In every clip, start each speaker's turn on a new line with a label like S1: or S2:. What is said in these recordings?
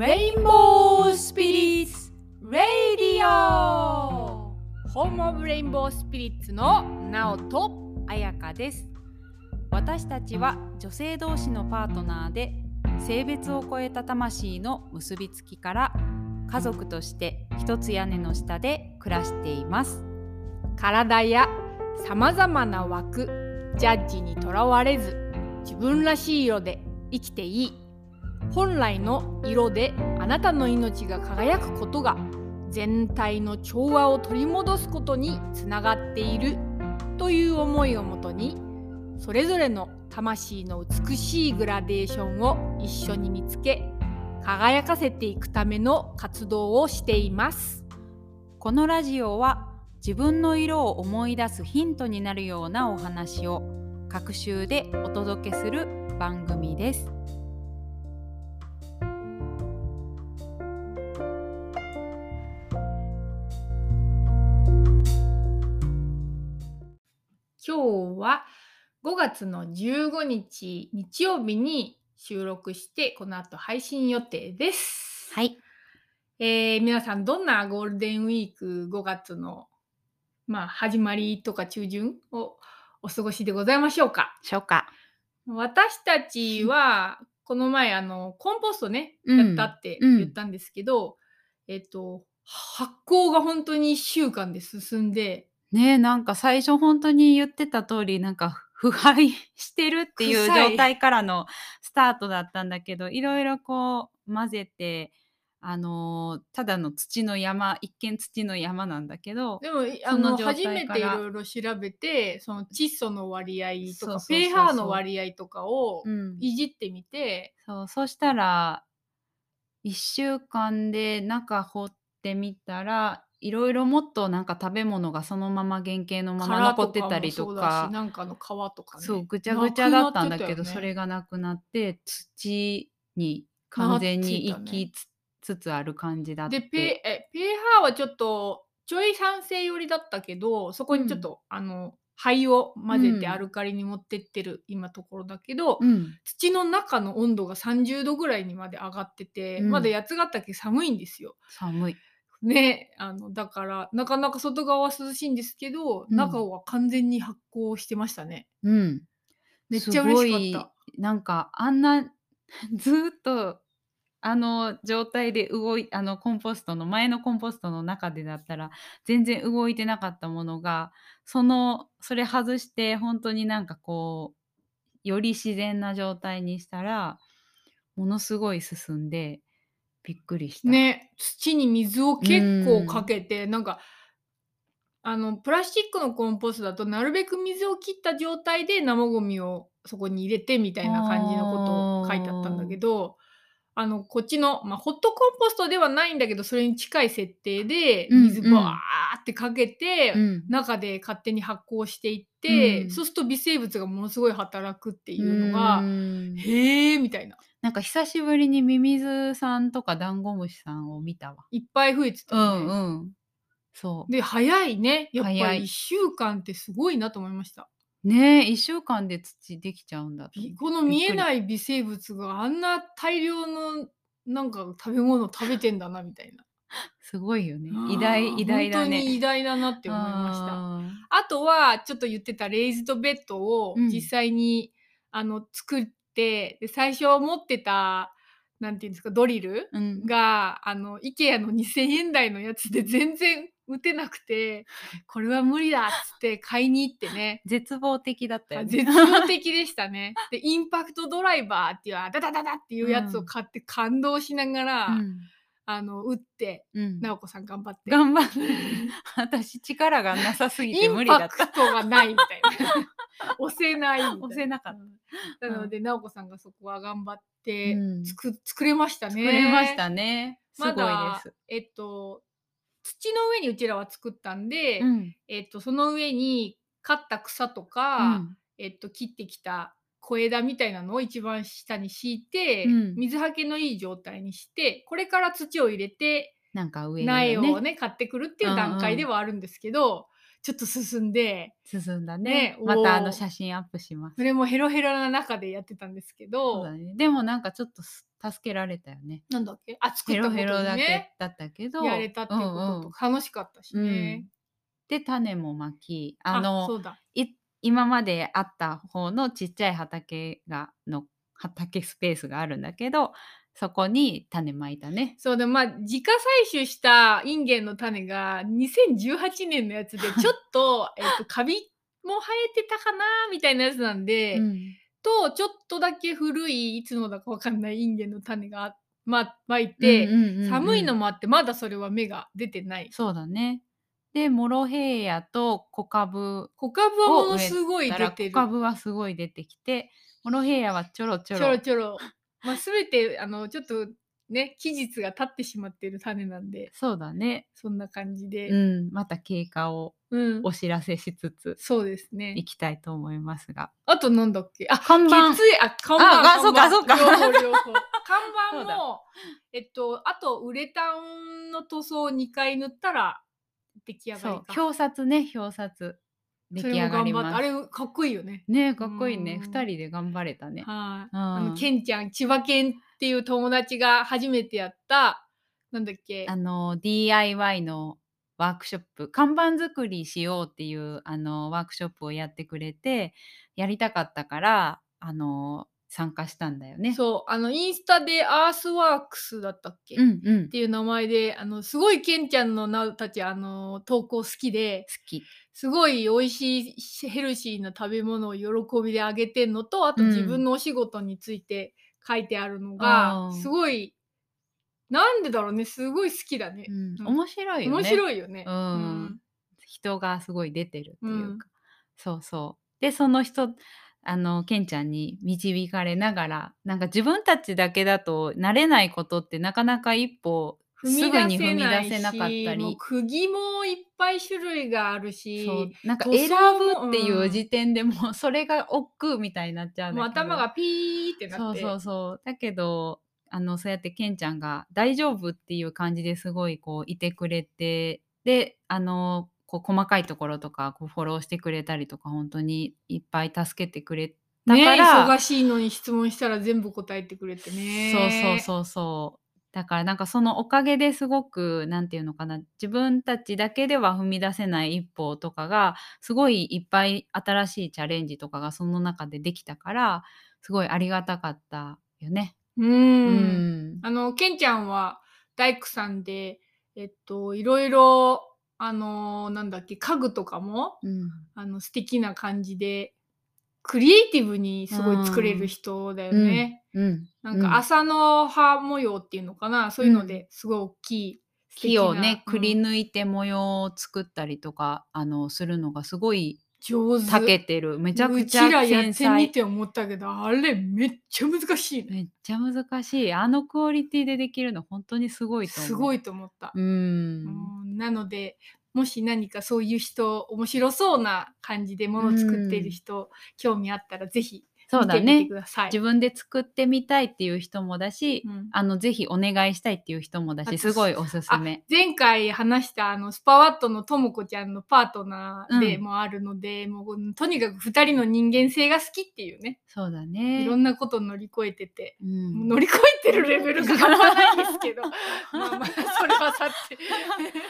S1: レインボースピリッツ・レイディオホームオブレインボースピリッツのナオと
S2: 彩香です。私たちは女性同士のパートナーで性別を超えた魂の結びつきから家族として一つ屋根の下で暮らしています。
S1: 体やさまざまな枠ジャッジにとらわれず自分らしい色で生きていい。本来の色であなたの命が輝くことが全体の調和を取り戻すことにつながっているという思いをもとにそれぞれの魂の美しいグラデーションを一緒に見つけ輝かせていくための活動をしています
S2: このラジオは自分の色を思い出すヒントになるようなお話を各週でお届けする番組です。
S1: 今日は5月の15日日曜日に収録してこの後配信予定です。
S2: はい、
S1: えー皆さんどんなゴールデンウィーク5月のまあ始まりとか中旬をお過ごしでございましょうか
S2: 初夏。
S1: 私たちはこの前あのコンポストね、
S2: うん
S1: やったって
S2: うん
S1: 言ったんですけど、えっと発酵が本当に1週間で進んで
S2: ねえなんか最初本当に言ってた通りなんか腐敗 してるっていう状態からのスタートだったんだけどいろいろこう混ぜてあのーただの土の山一見土の山なんだけど
S1: でもいあ
S2: その
S1: 初めていろいろ調べてその窒素の割合とか pH の割合とかを
S2: うん。
S1: いじってみて、
S2: そうそしたら1週間で中掘ってみたらいろいろもっとなんか食べ物がそのまま原型のまま残ってたりとか
S1: しなんかの皮とかね。
S2: そうぐちゃぐちゃだったんだけど
S1: ね。
S2: それがなくなって土に完全に行きつつつある感じだって。
S1: で、ペえ pH はちょっとちょい酸性寄りだったけどそこにちょっと、あの灰を混ぜて
S2: うん。
S1: アルカリに持ってってる今ところだけど、
S2: うん。
S1: 土の中の温度が30度ぐらいにまで上がってて、
S2: うん。
S1: まだ八ヶ岳寒いんですよ。
S2: 寒い
S1: ねあのだからなかなか外側は涼しいんですけど、
S2: うん
S1: 中は完全に発酵してましたね。
S2: うん
S1: めっちゃ嬉しかった。
S2: なんかあんな ずーっとあの状態で動いあのコンポストの前のコンポストの中でだったら全然動いてなかったものがそのそれ外して本当になんかこうより自然な状態にしたらものすごい進んでびっくりした。
S1: ね土に水を結構かけて、なんかあのプラスチックのコンポストだとなるべく水を切った状態で生ゴミをそこに入れてみたいな感じのことを書いてあったんだけどあのこっちの、まあ、ホットコンポストではないんだけどそれに近い設定で
S2: うん
S1: 水バーってかけて、
S2: うん。
S1: 中で勝手に発酵していって、
S2: うん。
S1: そうすると微生物がものすごい働くっていうのが、
S2: うん。
S1: へえみたいな
S2: なんか久しぶりにミミズさんとかダンゴムシさんを見たわ。
S1: いっぱい増えてたね。
S2: んうん。そう。
S1: で早いね。やっぱり1週間ってすごいなと思いました。
S2: ねえ1週間で土できちゃうんだ
S1: この見えない微生物があんな大量のなんか食べ物を食べてんだなみたいな。
S2: すごいよね。偉大偉大だ
S1: 本当に
S2: ね
S1: 偉大だなって思いました。
S2: あ
S1: あとはちょっと言ってたレイズドベッドを
S2: うん。
S1: 実際に、あの作ってで最初持ってたなんていうんですかドリル
S2: ーうん。
S1: があの IKEA の2000円台のやつで全然打てなくてこれは無理だっつって買いに行ってね。
S2: 絶望的だったよね。
S1: 絶望的でしたね。でインパクトドライバーっていうダダダダっていうやつを買って感動しながら、
S2: うん
S1: あの打って
S2: うん。
S1: 直子さん頑張って。
S2: 頑張って私力がなさすぎ
S1: イ
S2: て無
S1: ン
S2: 理だった。
S1: パクトがないみたいな。押せないみたいな。
S2: 押せなかった。
S1: うん。なので、直子さんがそこは頑張って
S2: うん。
S1: 作,、作れましたね。
S2: 作れましたね。すごい
S1: まだ
S2: です。
S1: えっと土の上にうちらは作ったんで、
S2: うん。
S1: えっとその上に刈った草とか、
S2: うん。
S1: えっと、切ってきた小枝みたいなのを一番下に敷いて、
S2: うん。
S1: 水はけのいい状態にしてこれから土を入れて
S2: なんか上ね。
S1: をね買ってくるっていう段階ではあるんですけど、ちょっと進んで
S2: 進んだね。
S1: ね
S2: またあの写真アップします。
S1: それもヘロヘロな中でやってたんですけど、
S2: だね。でもなんかちょっとす助けられたよね。
S1: なんだっけ？あ作っ
S2: ヘロ
S1: たこと
S2: ヘロだけ
S1: にね
S2: だったけど。
S1: やれたっていうことと楽しかったしね。
S2: で種もまき。あ
S1: あ
S2: の
S1: そうだ。
S2: い今まであった方のちっちゃい畑がの畑スペースがあるんだけどそこに種まいたね。
S1: そうでまあ自家採取したインゲンの種が2018年のやつで ちょっとえっとカビも生えてたかなみたいなやつなんで、
S2: うん
S1: とちょっとだけ古いいつのだかわかんないインゲンの種がままいて、
S2: うんうんうんうん
S1: 寒いのもあってまだそれは芽が出てない。
S2: そうだね。でモロヘイヤと小株
S1: 小株はものすごい出てる。
S2: 小株はすごい出てきてモロヘイヤはちょろちょ
S1: ち
S2: ろ
S1: ょろちょろ。まあ、全てあのちょっとね期日が経ってしまっている種なんで。
S2: そうだね。
S1: そんな感じで、
S2: うん、また経過を
S1: うん。
S2: お知らせしつつ
S1: そうですね。
S2: い。きたいと思いますが。
S1: あとなんだっけ？あ
S2: 看板。
S1: 血液あ看板
S2: ああ
S1: 看板
S2: そうかそうか。
S1: 看板。もえっとあとウレタンの塗装2回塗ったら出来上がり
S2: そう
S1: か。
S2: 表札ね表札出来上がり。
S1: 頑張ってあれかっこいいよね。
S2: ねかっこいいね
S1: うん
S2: 二人で頑張れたね。
S1: はい。
S2: うん
S1: あのケンちゃん千葉県っていう友達が初めてやったなんだっけ？
S2: あの DIY のワークショップ看板作りしようっていうあのワークショップをやってくれてやりたかったからあの参加したんだよね。
S1: そうあのインスタでアースワークスだったっけ、っ
S2: うんうん。
S1: ていう名前であのすごいケンちゃんのなたちあの投稿好きで
S2: 好き。
S1: すごい美味しいヘルシーな食べ物を喜びであげてんのとあと
S2: うん。
S1: 自分のお仕事について書いてあるのが、
S2: うん
S1: すごいなんでだろうねすごい好きだね。
S2: う、ん
S1: うん。
S2: 面白いよね。
S1: 面白いよね。
S2: うん。人がすごい出てるっていう
S1: うん。
S2: か、そうそう。でその人あのケンちゃんに導かれながらなんか自分たちだけだと慣れないことってなかなか一歩す
S1: 踏
S2: ぐに踏み出せなかったり。
S1: 釘もいっぱい種類があるし
S2: そうなんか
S1: 塗
S2: 選ぶっていううん時点でもうそれが億劫みたいになっちゃうん
S1: もう
S2: だけど
S1: 頭がピーってなって
S2: そうそうそう。だけどあのそうやってケンちゃんが大丈夫っていう感じですごいこういてくれてであのこう細かいところとかこうフォローしてくれたりとか本当にいっぱい助けてくれた
S1: ね
S2: から、
S1: 忙しいのに質問したら全部答えてくれてね。
S2: そうそうそうそう。だからなんかそのおかげですごくなんていうのかな自分たちだけでは踏み出せない一歩とかがすごいいっぱい新しいチャレンジとかがその中でできたからすごいありがたかったよね。
S1: う
S2: うんん。
S1: あのケンちゃんは大工さんでえっといろいろあのなんだっけ家具とかも
S2: うん。
S1: あの素敵な感じでクリエイティブにすごい作れる人だよね。
S2: うん、
S1: なんか朝の葉模様っていうのかな、そういうのですごい大きい
S2: 木をねくり
S1: うん
S2: 抜いて模様を作ったりとか、あのするのがすごい
S1: 上手。
S2: 長けてる。めちゃくちゃ
S1: うちらやってみて思ったけどあれめっちゃ難しいね。
S2: めっちゃ難しい。あのクオリティでできるの本当にすごいと思う。
S1: すごいと思った、
S2: うん、
S1: うんなのでもし何かそういう人面白そうな感じでもの作っている人、興味あったらぜひ
S2: そうだね。自分で作ってみたいっていう人もだし、
S1: うん。
S2: あのぜひお願いしたいっていう人もだしすごいおすすめ。
S1: 前回話したあのスパワットのともこちゃんのパートナーで
S2: うん。
S1: もあるので、もうとにかく2人の人間性が好きっていうね、
S2: そうだね。
S1: いろんなこと乗り越えてて、
S2: うん。
S1: 乗り越えてるレベルが半端ないですけど。まあまあそれはさって。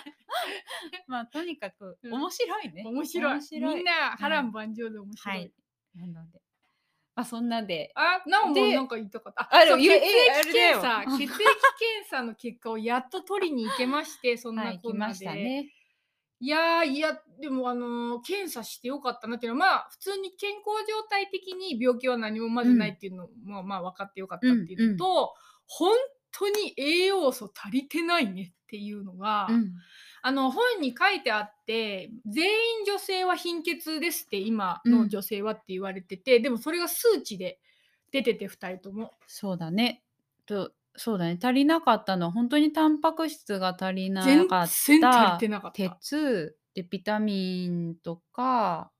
S2: まあとにかく
S1: うん。
S2: 面白いね。
S1: 面白い。
S2: 面白い。
S1: みんな波乱万丈で面白い、
S2: はい。なのでまあそんなで。
S1: あ、なおも
S2: で
S1: なんか言いたかった。
S2: あ
S1: そう血液
S2: れだよ。
S1: 検査、血液検査の結果をやっと取りに行けまして、そん
S2: は
S1: ないこんな
S2: ましたね。
S1: いやーいやでもあのー検査してよかったなっていうのはまあ普通に健康状態的に病気は何もまずないっていうのも、まあ分かってよかったっていうのと、本当に栄養素足りてないねっていうのが、
S2: うん
S1: あの本に書いてあって全員女性は貧血ですって今の女性はって言われてて、でもそれが数値で出てて2人とも。
S2: そうだねとそうだね足りなかったのは本当にタンパク質が足りな
S1: 全
S2: かっ
S1: 然
S2: た
S1: 足りてなかった。
S2: 鉄でビタミンとか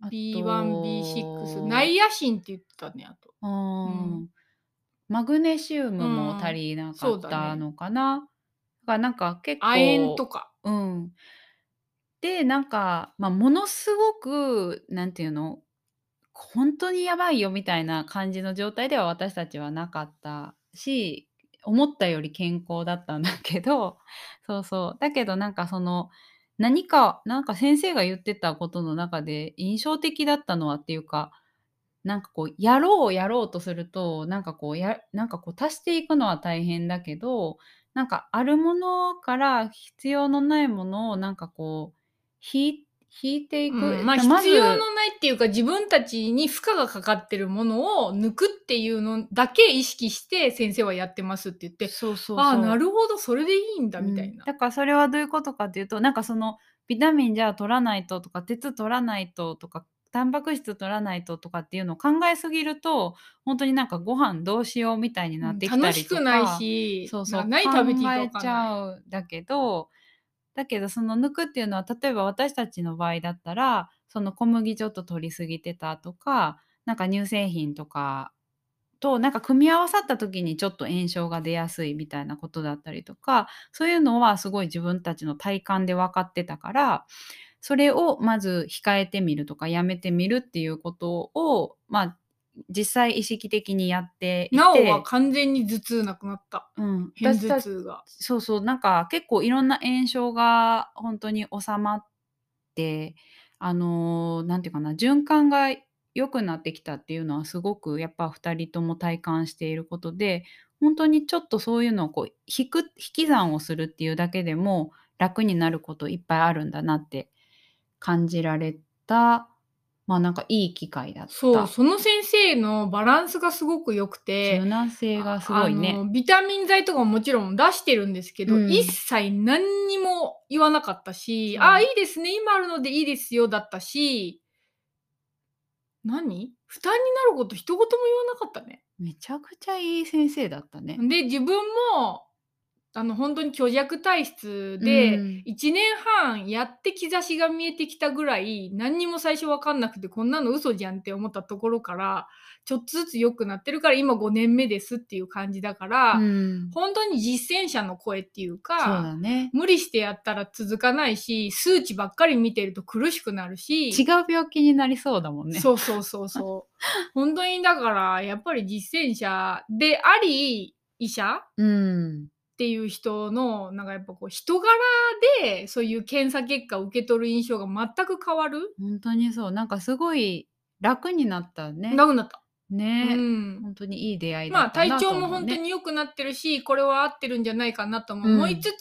S2: あと
S1: B1、B6、ナイアシンって言ってたね、あと。
S2: うん
S1: うん
S2: マグネシウムも足りなかったのかな。だからなんか結構
S1: 亜鉛とか。
S2: うん。でなんか、ま、ものすごくなんていうの本当にやばいよみたいな感じの状態では私たちはなかったし思ったより健康だったんだけどそうそう。だけどなんかその何かなんか先生が言ってたことの中で印象的だったのはっていうかなんかこうやろうやろうとするとなんかこうやなんかこう足していくのは大変だけどなんかあるものから必要のないものをなんかこう引い引いていく、
S1: うんまあ必要のないっていうか自分たちに負荷がかかってるものを抜くっていうのだけ意識して先生はやってますって言って
S2: そうそうそう。
S1: ああなるほどそれでいいんだみたいな。
S2: うん。だからそれはどういうことかっていうとなんかそのビタミンじゃあ取らないととか鉄取らないととかタンパク質取らないととかっていうのを考えすぎると本当になんかご飯どうしようみたいになってきたりとか、
S1: 楽しくないし
S2: そうそう
S1: な何食べていいか分
S2: 考えち。ゃうだけどだけどその抜くっていうのは例えば私たちの場合だったらその小麦ちょっと取りすぎてたとかなんか乳製品とかとなんか組み合わさった時にちょっと炎症が出やすいみたいなことだったりとかそういうのはすごい自分たちの体感で分かってたからそれをまず控えてみるとかやめてみるっていうことをまあ実際意識的にやっていて
S1: なおは完全に頭痛なくなった。
S2: うん、
S1: 偏頭痛が。
S2: そうそうなんか結構いろんな炎症が本当に収まってあのーなんていうかな循環が良くなってきたっていうのはすごくやっぱ2人とも体感していることで本当にちょっとそういうのをこう引く引き算をするっていうだけでも楽になることいっぱいあるんだなって感じられたまあなんかいい機会だった。
S1: そうその先生のバランスがすごく良くて
S2: 柔軟性がすごい
S1: あ
S2: ね。
S1: のビタミン剤とかももちろん出してるんですけど、
S2: うん
S1: 一切何にも言わなかったし、あいいですね今あるのでいいですよだったし何？負担になること一言も言わなかったね。
S2: めちゃくちゃいい先生だったね。
S1: で自分もあの本当に虚弱体質で、
S2: うん
S1: 1年半やって兆しが見えてきたぐらい何にも最初分かんなくてこんなの嘘じゃんって思ったところからちょっとずつ良くなってるから今5年目ですっていう感じだから、
S2: うん
S1: 本当に実践者の声っていうか
S2: だね。
S1: 無理してやったら続かないし数値ばっかり見てると苦しくなるし
S2: 違う病気になりそうだもんね。
S1: そうそうそうそう 本当にだからやっぱり実践者であり医者
S2: うん。
S1: っていう人のなんかやっぱこう人柄でそういう検査結果を受け取る印象が全く変わる？
S2: 本当にそう。なんかすごい楽になったね。
S1: なくなった。
S2: ね、
S1: うん
S2: 本当にいい出会いだ
S1: まあ
S2: ったな
S1: 体調も。本当に良くなってるしこれは合ってるんじゃないかなと思いつつ、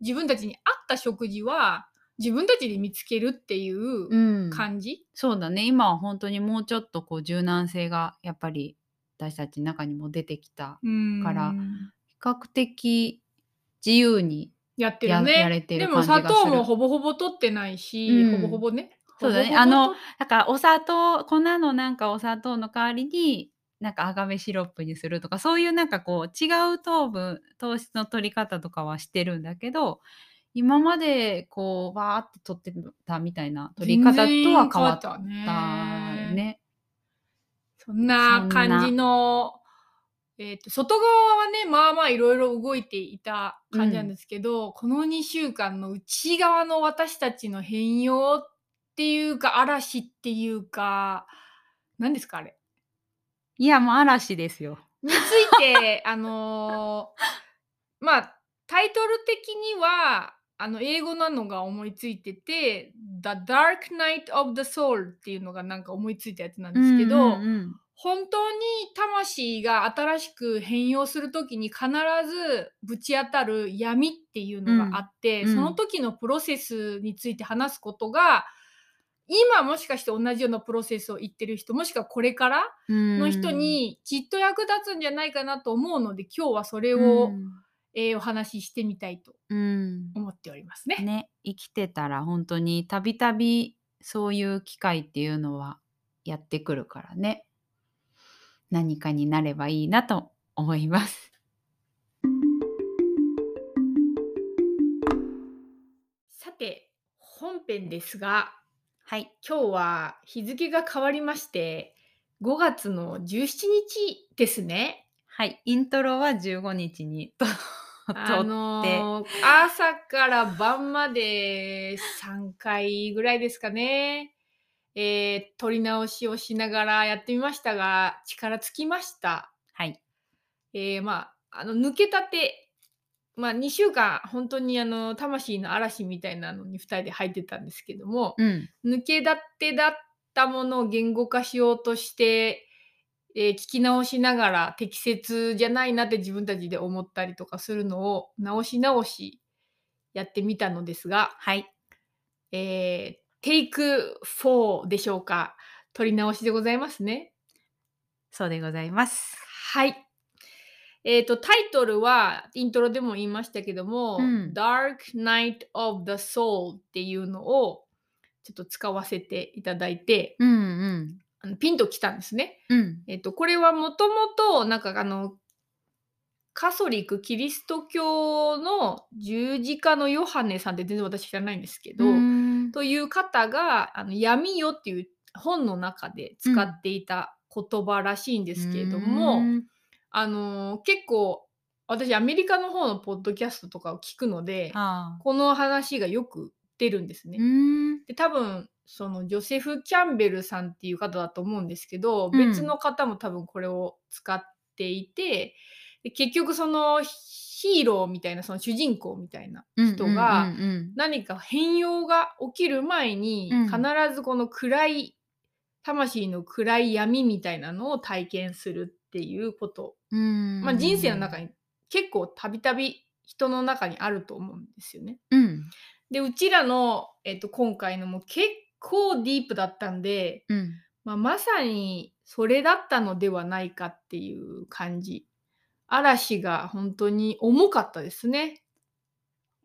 S1: 自分たちに合った食事は自分たちで見つけるっていう
S2: うん。
S1: 感じ、
S2: そうだね。今は本当にもうちょっとこう柔軟性がやっぱり私たちの中にも出てきた。
S1: うん
S2: から比較的自由に。
S1: やってるね。
S2: ややれてる
S1: でも
S2: 感じがする。
S1: 砂糖もほぼほぼ取ってないし、
S2: うん。
S1: ほぼほぼね。
S2: そうだね。
S1: ほぼほぼ
S2: あの
S1: 取っ
S2: だからお砂糖粉のなんかお砂糖の代わりになんかアガベシロップにするとかそういうなんかこう違う糖分糖質の取り方とかはしてるんだけど今までこうわーって取ってたみたいな取り方とは変わった
S1: 全然変わったね。
S2: ね。
S1: そんな感じの、えー、と外側はねまあまあいろいろ動いていた感じなんですけど、この2週間の内側の私たちの変容っていうか嵐っていうか何ですかあれ？
S2: いやもう嵐ですよ。
S1: について あのーまあタイトル的にはあの英語なのが思いついてて「The Dark Night of the Soul」っていうのがなんか思いついたやつなんですけど、
S2: うんうんうん
S1: 本当に魂が新しく変容する時に必ずぶち当たる闇っていうのがあって、
S2: うんうん。
S1: その時のプロセスについて話すことが今もしかして同じようなプロセスを言ってる人もしくはこれからの人にきっと役立つんじゃないかなと思うので今日はそれを、えーお話ししてみたいと
S2: うんうん。
S1: 思っておりますね。
S2: ね生きてたら本当にたびたびそういう機会っていうのはやってくるからね何かになればいいなと思います。
S1: さて本編ですが
S2: はい、
S1: 今日は日付が変わりまして5月の17日ですね。
S2: はい、イントロは15日にと撮って、
S1: あのー朝から晩まで3回ぐらいですかね、えー撮り直しをしながらやってみましたが力尽きました。
S2: はい。
S1: えーまああの抜けたて、まあ、2週間本当にあの魂の嵐みたいなのに2人で入ってたんですけども、
S2: うん。
S1: 抜けだってだったものを言語化しようとして、えー聞き直しながら適切じゃないなって自分たちで思ったりとかするのを直し直しやってみたのですが、
S2: はい。
S1: えー、テイク4でしょうか？取り直しでございますね。
S2: そうでございます。
S1: はい。えー、とタイトルはイントロでも言いましたけども、
S2: うん
S1: Dark Night of the Soul っていうのをちょっと使わせていただいて
S2: うんうん。
S1: あのピンときたんですね。
S2: うん。
S1: えっと、これはもともとなんかあのカソリックキリスト教の十字架のヨハネさんって全然私知らないんですけど、
S2: うん
S1: という方があの闇よっていう本の中で使っていた言葉らしいんですけれども、
S2: うん
S1: あの結構私アメリカの方のポッドキャストとかを聞くので。この話がよく出るんですね。
S2: うん。
S1: で多分そのジョセフ・キャンベルさんっていう方だと思うんですけど、
S2: うん
S1: 別の方も多分これを使っていてで結局そのヒーローみたいなその主人公みたいな人が何か変容が起きる前に
S2: うん
S1: 必ずこの暗い魂の暗い闇みたいなのを体験するっていうこと。まあ、人生の中に結構たびたび人の中にあると思うんですよね。
S2: うん。
S1: でうちらの、えっと、今回のも結構ディープだったんで、
S2: うん。
S1: まあ、まさにそれだったのではないかっていう感じ嵐が本当に重かったですね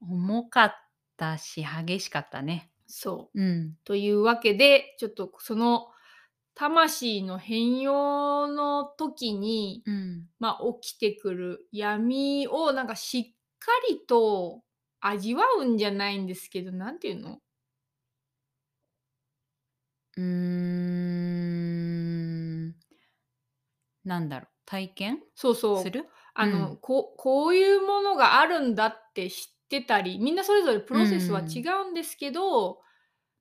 S2: 重かったし、激しかったね。
S1: そう
S2: うん。
S1: というわけでちょっとその魂の変容の時に、
S2: うん。
S1: まあ、起きてくる闇をなんかしっかりと味わうんじゃないんですけどなんていうの？
S2: うーん。なんだろう。体験？
S1: そうそう
S2: する？
S1: あの、
S2: うん
S1: こうこういうものがあるんだって知ってたりみんなそれぞれプロセスは違うんですけど、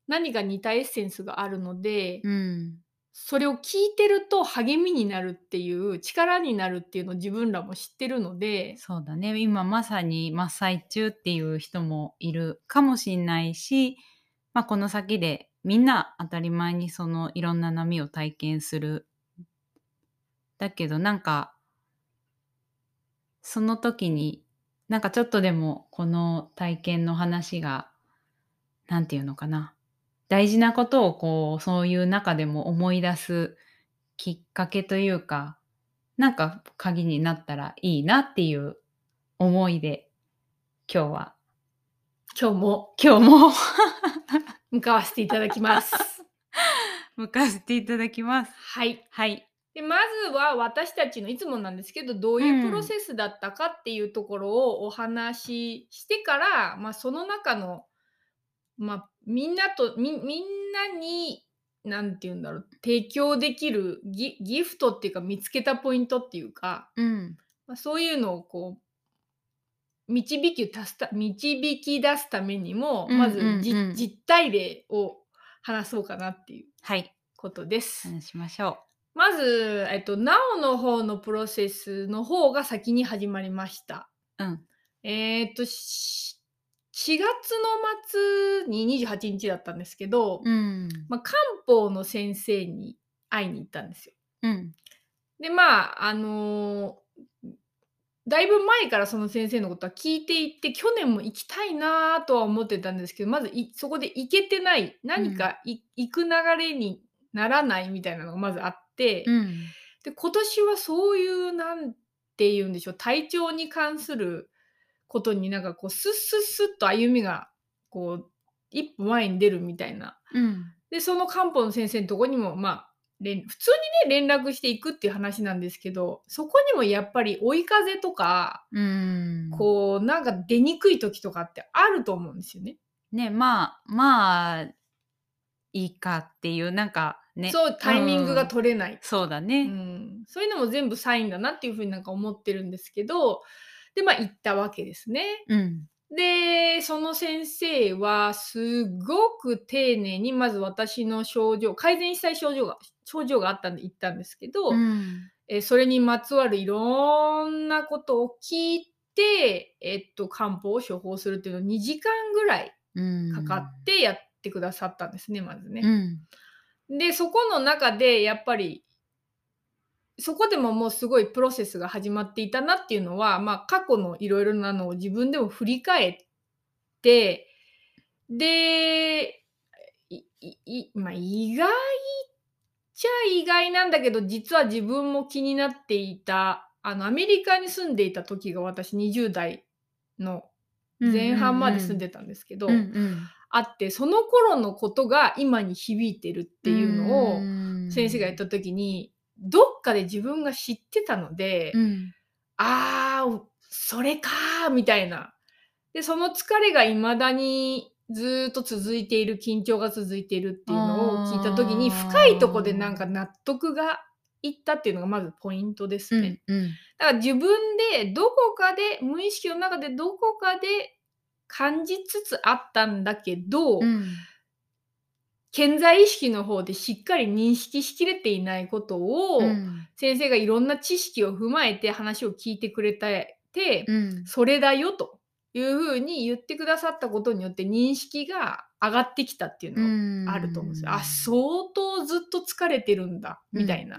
S1: 何か似たエッセンスがあるので、
S2: うん。
S1: それを聞いてると励みになるっていう力になるっていうのを自分らも知ってるので
S2: そうだね。今まさに真っ最中っていう人もいるかもしれないし、まあ、この先でみんな当たり前にそのいろんな波を体験する。だけどなんかその時になんかちょっとでもこの体験の話がなんていうのかな大事なことをこうそういう中でも思い出すきっかけというかなんか鍵になったらいいなっていう思いで今日は
S1: 今日も
S2: 今日も
S1: 向かわせていただきます。
S2: 向かせていただきます。
S1: はい
S2: はい。
S1: でまずは私たちのいつもなんですけどどういうプロセスだったかっていうところをお話ししてから、まあ、その中の、まあ、みんなとみみんなに何て言うんだろう提供できるギギフトっていうか見つけたポイントっていうか、
S2: うん。
S1: まあ、そういうのをこう導き出すた導き出すためにも、まずじ
S2: うんうんうん
S1: 実体例を話そうかなっていう
S2: はい。
S1: ことです。
S2: 話しましょ
S1: まず、えっと、なおの方のプロセスの方が先に始まりました。
S2: う。うん。
S1: えーっと、し4月の末に28日だったんですけど、
S2: うん。
S1: まあ、漢方の先生に会いに行ったんですよ。
S2: うん。
S1: で、まあ、あのーだいぶ前からその先生のことは聞いていて、去年も行きたいなとは思ってたんですけど、まずいそこで行けてない、何かい、行く流れにならないみたいなのがまずあって、
S2: うん。
S1: で今年はそういうなんて言うんでしょう体調に関することになんかこうスッスッスッと歩みがこう一歩前に出るみたいな
S2: うん。
S1: でその漢方の先生のとこにもまあ連普通にね連絡していくっていう話なんですけどそこにもやっぱり追い風とか
S2: うん。
S1: こうなんか出にくい時とかってあると思うんですよね。
S2: ね、まあ、まあ、いいかっていう、なんかね。
S1: そうタイミングが取れない
S2: そうだ
S1: う
S2: ね。
S1: ん、そういうのも全部サインだなっていうふうになんか思ってるんですけどでまあ行ったわけですね。
S2: うん。
S1: でその先生はすごく丁寧にまず私の症状改善したい症状が症状があったんで行ったんですけど、
S2: うん。
S1: えーそれにまつわるいろんなことを聞いて、えっと、漢方を処方するっていうのを2時間ぐらい
S2: うん。
S1: かかってやってくださったんですね、まずね。でそこの中でやっぱりそこでももうすごいプロセスが始まっていたなっていうのは、まあ、過去のいろいろなのを自分でも振り返ってでまあ、意外っちゃ意外なんだけど実は自分も気になっていたあのアメリカに住んでいた時が私20代の前半まで住んでたんですけど、あってその頃のことが今に響いてるっていうのを
S2: ん。
S1: 先生が言った時にどっかで自分が知ってたので、
S2: うん。
S1: あーそれかーみたいな。でその疲れが未だにずーっと続いている緊張が続いているっていうのを聞いた時に深いとこでなんか納得がいったっていうのがまずポイントですね。
S2: うんうん。
S1: だから自分でどこかで無意識の中でどこかで感じつつあったんだけど、
S2: うん
S1: 潜在意識の方でしっかり認識しきれていないことを、
S2: うん
S1: 先生がいろんな知識を踏まえて話を聞いてくれて、
S2: うん
S1: それだよというふうに言ってくださったことによって認識が上がってきたっていうのがあると思うんですよ。あ相当ずっと疲れてるんだみたいな。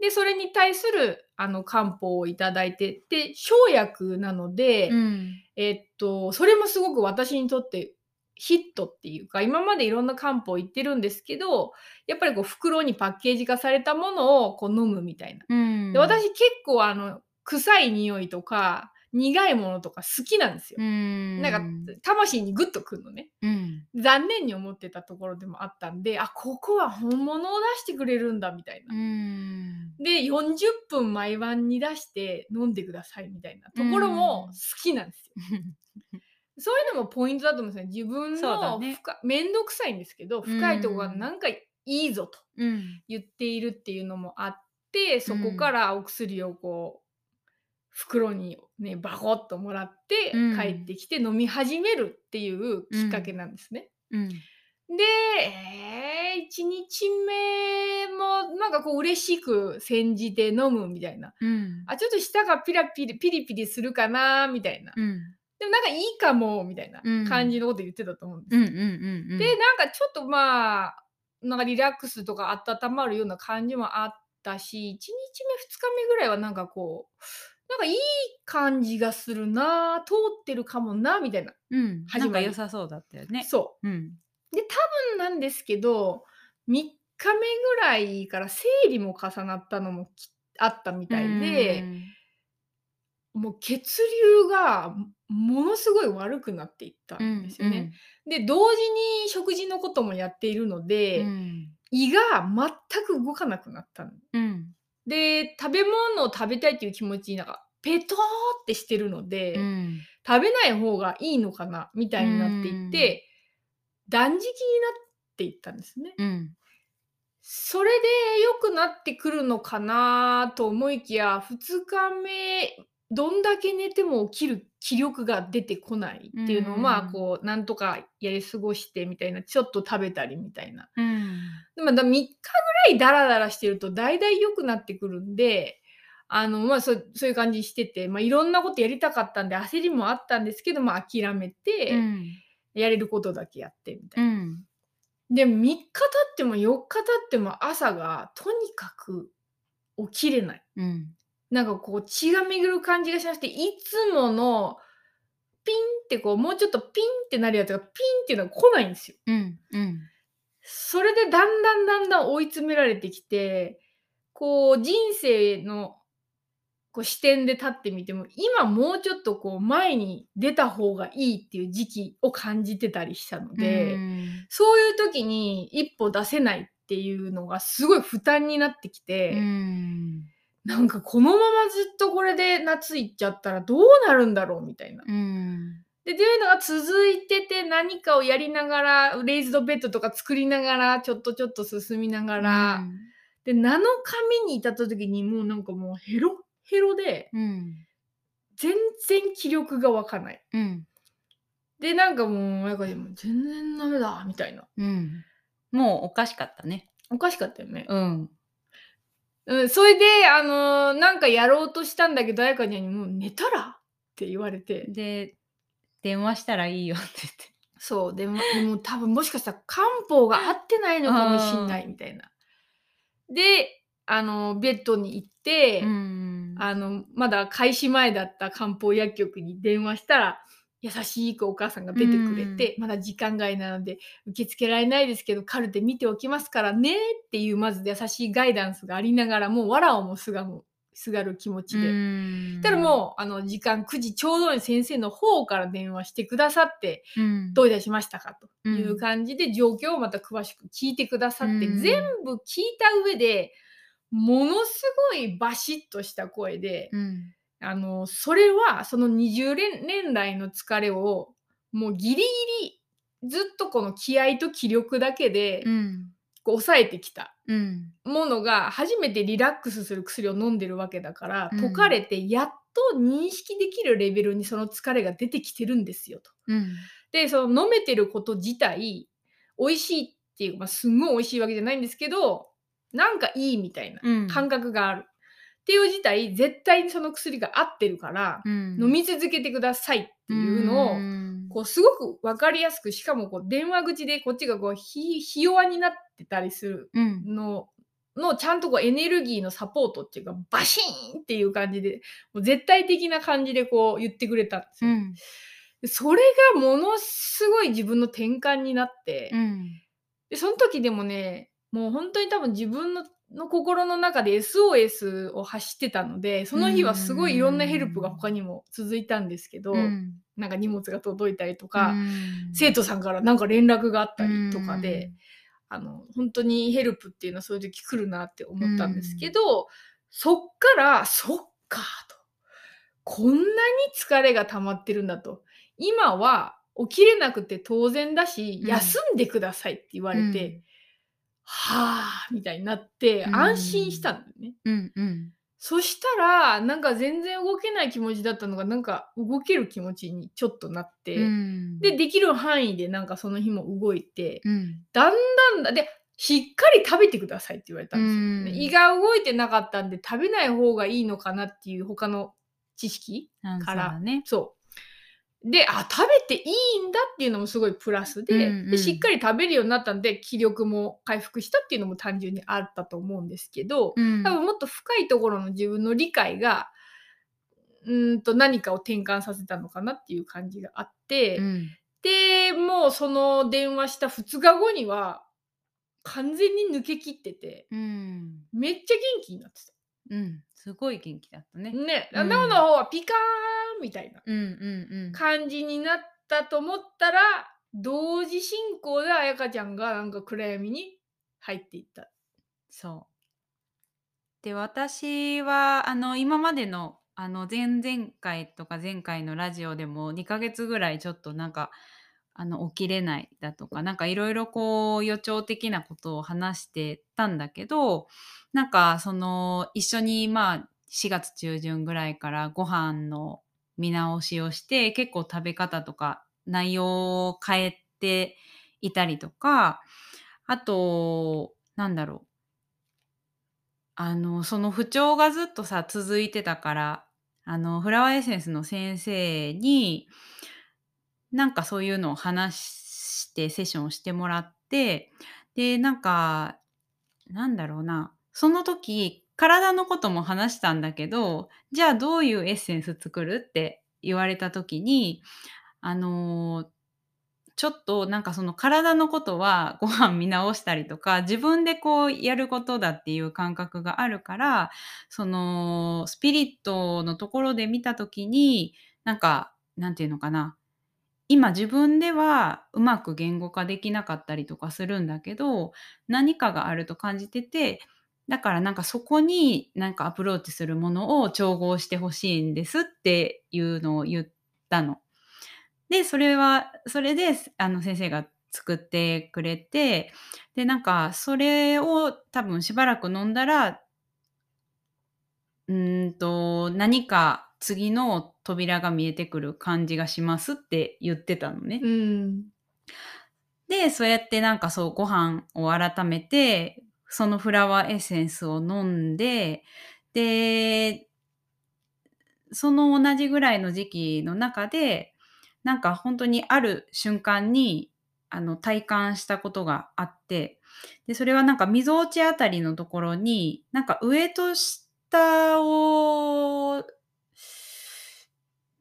S2: うん
S1: でそれに対するあの漢方をいただいてで生薬なので、
S2: うん
S1: えっとそれもすごく私にとってヒットっていうか今までいろんな漢方言ってるんですけどやっぱりこう袋にパッケージ化されたものをこう飲むみたいな。
S2: うん
S1: で私結構あの臭い匂いとか苦いものとか好きなんですよ。
S2: うん
S1: なんか魂にグッとくるのね。
S2: うん
S1: 残念に思ってたところでもあったんであここは本物を出してくれるんだみたいな。
S2: うん
S1: で40分毎晩に出して飲んでくださいみたいなところも好きなんですよ。そういうのもポイントだと思うんですよ。自分の
S2: ね
S1: 深めんどくさいんですけど深いところがなんかいいぞと
S2: うん
S1: 言っているっていうのもあってそこからお薬をこう袋にねバコッともらって
S2: うん
S1: 帰ってきて飲み始めるっていうきっかけなんですね。
S2: うん
S1: で、えー、1日目もなんかこう嬉しく煎じて飲むみたいな。
S2: うん
S1: あ、ちょっと舌がピラピリピリピリするかなみたいな。
S2: うん
S1: でもなんかいいかもみたいな
S2: うん
S1: 感じのこと言ってたと思うんですよ。
S2: うんうんうんうん
S1: で、なんかちょっとまあ、なんかリラックスとか温まるような感じもあったし、1日目、2日目ぐらいはなんかこう、なんかいい感じがするな、通ってるかもな、みたいな。
S2: うん。
S1: 始まり。
S2: なんか良さそうだったよね。
S1: そう。
S2: うん。
S1: で、多分なんですけど、3日目ぐらいから生理も重なったのもきあったみたいで、もう血流がものすごい悪くなっていったんですよね。で、同時に食事のこともやっているの
S2: う
S1: で、
S2: ん。
S1: 胃が全く動かなくなった
S2: ん
S1: で、食べ物を食べたいっていう気持ちになんかペトーってしてるので、
S2: うん。
S1: 食べない方がいいのかなみたいになっていって、断食になっていったんですね。
S2: うん。
S1: それで良くなってくるのかなと思いきや2日目どんだけ寝ても起きる気力が出てこないっていうのを
S2: うん。
S1: まあこうなんとかやり過ごしてみたいなちょっと食べたりみたいな。
S2: うん
S1: でも3日ぐらいダラダラしてるとだいだい良くなってくるんであのまあそそういう感じにしてて、まあ、いろんなことやりたかったんで焦りもあったんですけど、まあ、諦めて、
S2: うん
S1: やれることだけやってみたいうな。
S2: ん
S1: でも3日経っても4日経っても朝がとにかく起きれない。
S2: うん
S1: なんかこう血が巡る感じがしなくていつものピンってこうもうちょっとピンってなるやつがピンっていうのが来ないんですよ。
S2: うんうん
S1: それでだんだんだんだん追い詰められてきてこう人生のこう視点で立ってみても今もうちょっとこう前に出た方がいいっていう時期を感じてたりしたので。
S2: うん
S1: そういう時に一歩出せないっていうのがすごい負担になってきて、
S2: うん
S1: なんかこのままずっとこれで夏行っちゃったらどうなるんだろうみたいな。
S2: うん
S1: で、っていうのが続いてて何かをやりながら、レイズドベッドとか作りながら、ちょっとちょっと進みながら、で、7日目に至った時にもうなんかもうヘロッヘロで、
S2: うん
S1: 全然気力が湧かない。
S2: うん。
S1: で、なんかもう、なんかでも全然ダメだ、みたいな。
S2: うん。もうおかしかったね。
S1: おかしかったよね。
S2: うん。
S1: うん、それで、あのーなんかやろうとしたんだけど、彩香ちゃんにもう寝たら？って言われて。
S2: で、電話したらいいよって言って。
S1: そう、でも、でも多分もしかしたら漢方が合ってないのかもしんないみたいな。で、あの、ベッドに行って、
S2: ん
S1: あの、まだ開始前だった漢方薬局に電話したら、優しくお母さんが出てくれて、まだ時間外なので受け付けられないですけど、カルテ見ておきますからねっていう、まず優しいガイダンスがありながら、もう藁をもすがむ、すがる気持ちで。
S2: うん。
S1: ただもう、あの、時間9時ちょうどに先生の方から電話してくださって、
S2: うん、
S1: どういたしましたかという感じで状況をまた詳しく聞いてくださって、
S2: うん。
S1: 全部聞いた上で、ものすごいバシッとした声で、
S2: うん。
S1: あの、それはその20年年来の疲れを、もうギリギリずっとこの気合と気力だけで
S2: うん
S1: こう抑えてきた。
S2: うん。
S1: ものが初めてリラックスする薬を飲んでるわけだから、
S2: うん。
S1: 解かれてやっと認識できるレベルにその疲れが出てきてるんですよと。
S2: うん。
S1: でその飲めてること自体美味しいっていう、まあ、すんごい美味しいわけじゃないんですけどなんかいいみたいな
S2: うん。
S1: 感覚がある。っていう自体絶対にその薬が合ってるから、
S2: うん。
S1: 飲み続けてくださいっていうのを、
S2: うん
S1: こうすごく分かりやすくしかもこう電話口でこっちがこうひひ弱になってたりする
S2: うん。
S1: ののちゃんとこうエネルギーのサポートっていうかバシーンっていう感じでもう絶対的な感じでこう言ってくれたんですよ。
S2: うん。
S1: でそれがものすごい自分の転換になって、
S2: うん。
S1: でその時でもねもう本当に多分自分のの心の中で SOS を発してたのでその日はすごいいろんなヘルプが他にも続いたんですけど、
S2: うん。
S1: なんか荷物が届いたりとか、
S2: うん。
S1: 生徒さんからなんか連絡があったりとかで、あの本当にヘルプっていうのはそういう時来るなって思ったんですけど、そっからそっかとこんなに疲れが溜まってるんだと。今は起きれなくて当然だし、
S2: うん。
S1: 休んでくださいって言われて、はあみたいになって
S2: うん
S1: 安心したんだよね。
S2: うんうん
S1: そしたらなんか全然動けない気持ちだったのがなんか動ける気持ちにちょっとなって、
S2: うん
S1: でできる範囲でなんかその日も動いて、
S2: うん
S1: だんだんだでしっかり食べてくださいって言われたんですよ。
S2: うん
S1: で胃が動いてなかったんで食べない方がいいのかなっていう他の知識
S2: あ
S1: から
S2: ね
S1: そう。であ食べていいんだっていうのもすごいプラスで,、
S2: うんうん。
S1: でしっかり食べるようになったんで気力も回復したっていうのも単純にあったと思うんですけど、
S2: うん。
S1: 多分もっと深いところの自分の理解がうーんと何かを転換させたのかなっていう感じがあって、
S2: うん。
S1: でもうその電話した2日後には完全に抜けきってて
S2: うん。
S1: めっちゃ元気になって
S2: うんすごい元気だったね
S1: た。ね、
S2: うん
S1: 生の方はピカーンみたいな感じになったと思ったら同時進行で彩香ちゃんがなんか暗闇に入っていった。
S2: そう。で私はあの今までのあの前々回とか前回のラジオでも2ヶ月ぐらいちょっとなんかあの起きれないだとかなんかいろいろこう予兆的なことを話してたんだけどなんかその一緒にまあ4月中旬ぐらいからご飯の見直しをして結構食べ方とか内容を変えていたりとかあとなんだろう。あの、その不調がずっとさ、続いてたから、あの、フラワーエッセンスの先生に、なんかそういうのを話してセッションをしてもらって、で、なんか、なんだろうな、その時、体のことも話したんだけど、じゃあどういうエッセンス作るって言われた時に、あのちょっとなんかその体のことはご飯見直したりとか自分でこうやることだっていう感覚があるからそのスピリットのところで見た時になんかなんていうのかな。今自分ではうまく言語化できなかったりとかするんだけど何かがあると感じててだからなんかそこになんかアプローチするものを調合してほしいんですっていうのを言ったの。で、それは、それで、あの、先生が作ってくれて、で、なんか、それを多分しばらく飲んだら、うんと、何か次の扉が見えてくる感じがしますって言ってたのね。
S1: うん
S2: で、そうやってなんかそうご飯を改めて、そのフラワーエッセンスを飲んで、で、その同じぐらいの時期の中で、なんか本当にある瞬間に、あの、体感したことがあって、で、それはなんか溝落ちあたりのところに、なんか上と下を、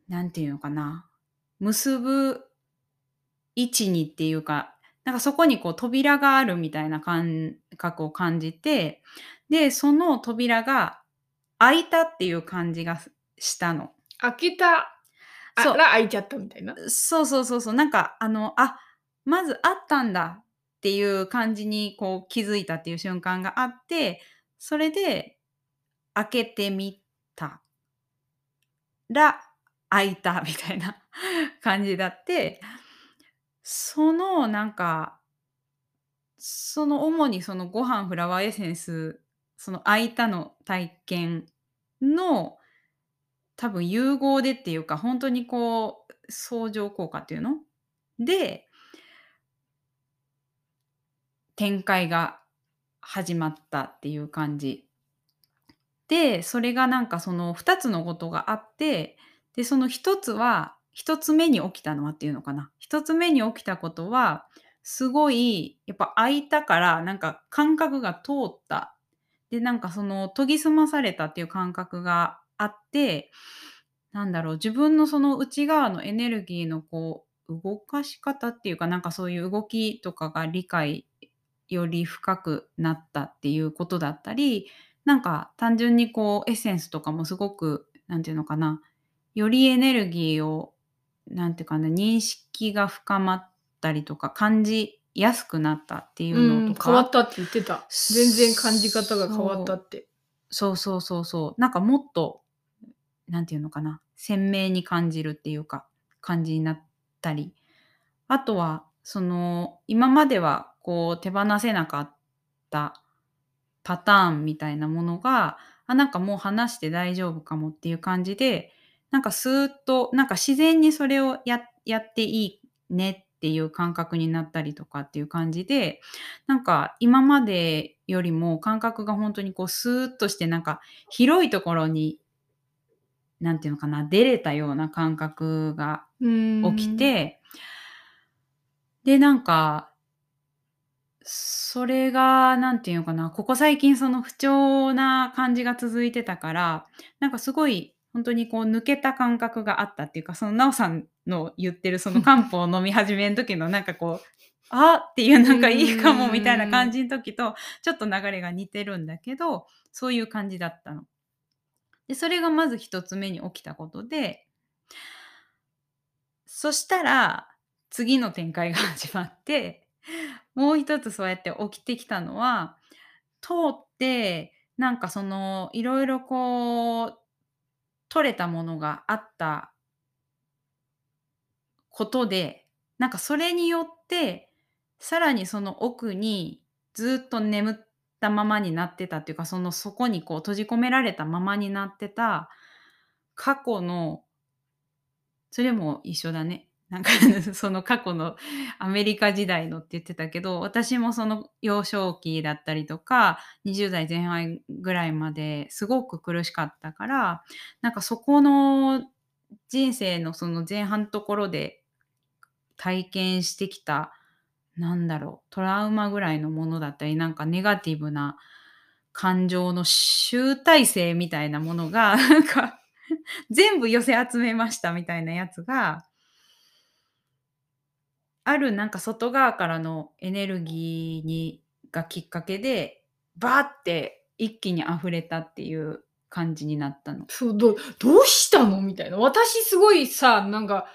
S2: なんていうのかな、結ぶ位置にっていうか、なんかそこにこう扉があるみたいな感覚を感じて、で、その扉が開いたっていう感じがしたの。
S1: 開けたあ
S2: そう
S1: ら開いちゃったみたいな。
S2: そうそうそうそう。なんか、あの、あ、まずあったんだっていう感じにこう気づいたっていう瞬間があって、それで開けてみたら開いたみたいな感じだって、そのなんか、その主にそのご飯フラワーエッセンス、その開いたの体験の多分融合でっていうか本当にこう相乗効果っていうの？で展開が始まったっていう感じ。でそれがなんかその2つのことがあってでその1つは1つ目に起きたのはっていうのかな。1つ目に起きたことはすごいやっぱ開いたからなんか感覚が通った。でなんかその研ぎ澄まされたっていう感覚があってなんだろう自分のその内側のエネルギーのこう動かし方っていうかなんかそういう動きとかが理解より深くなったっていうことだったりなんか単純にこうエッセンスとかもすごくなんていうのかなよりエネルギーをなんていうかな認識が深まったりとか感じやすくなったっていう
S1: うん
S2: のとか、
S1: 変わったって言ってた。全然感じ方が変わったって。
S2: そうそうそうそう。なんかもっと、なんていうのかな、鮮明に感じるっていうか、感じになったり。あとは、その、今まではこう手放せなかったパターンみたいなものが、あ、なんかもう話して大丈夫かもっていう感じで、なんかスーッと、なんか自然にそれをややっていいねっていう感覚になったりとかっていう感じで、なんか今までよりも感覚が本当にこうスーッとしてなんか広いところになんていうのかな出れたような感覚が起き、て、でなんかそれがなんていうのかなここ最近その不調な感じが続いてたからなんかすごい本当にこう抜けた感覚があったっていうかそのなおさんの言ってるその漢方を飲み始めの時のなんかこう あっていうなんかいいかもみたいな感じの時とちょっと流れが似てるんだけどそういう感じだったの。でそれがまず一つ目に起きたことでそしたら次の展開が始まってもう一つそうやって起きてきたのは通ってなんかそのいろいろこう取れたものがあったことでなんかそれによってさらにその奥にずっと眠ったままになってたっていうかその底にこう閉じ込められたままになってた過去のそれも一緒だね。なんか その過去のアメリカ時代のって言ってたけど私もその幼少期だったりとか20代前半ぐらいまですごく苦しかったからなんかそこの人生のその前半ところで体験してきたなんだろうトラウマぐらいのものだったりなんかネガティブな感情の集大成みたいなものがなんか 全部寄せ集めましたみたいなやつがあるなんか外側からのエネルギーにがきっかけでバーって一気に溢れたっていう感じになったの。
S1: そうどうどうしたの？みたいな。私すごいさなんか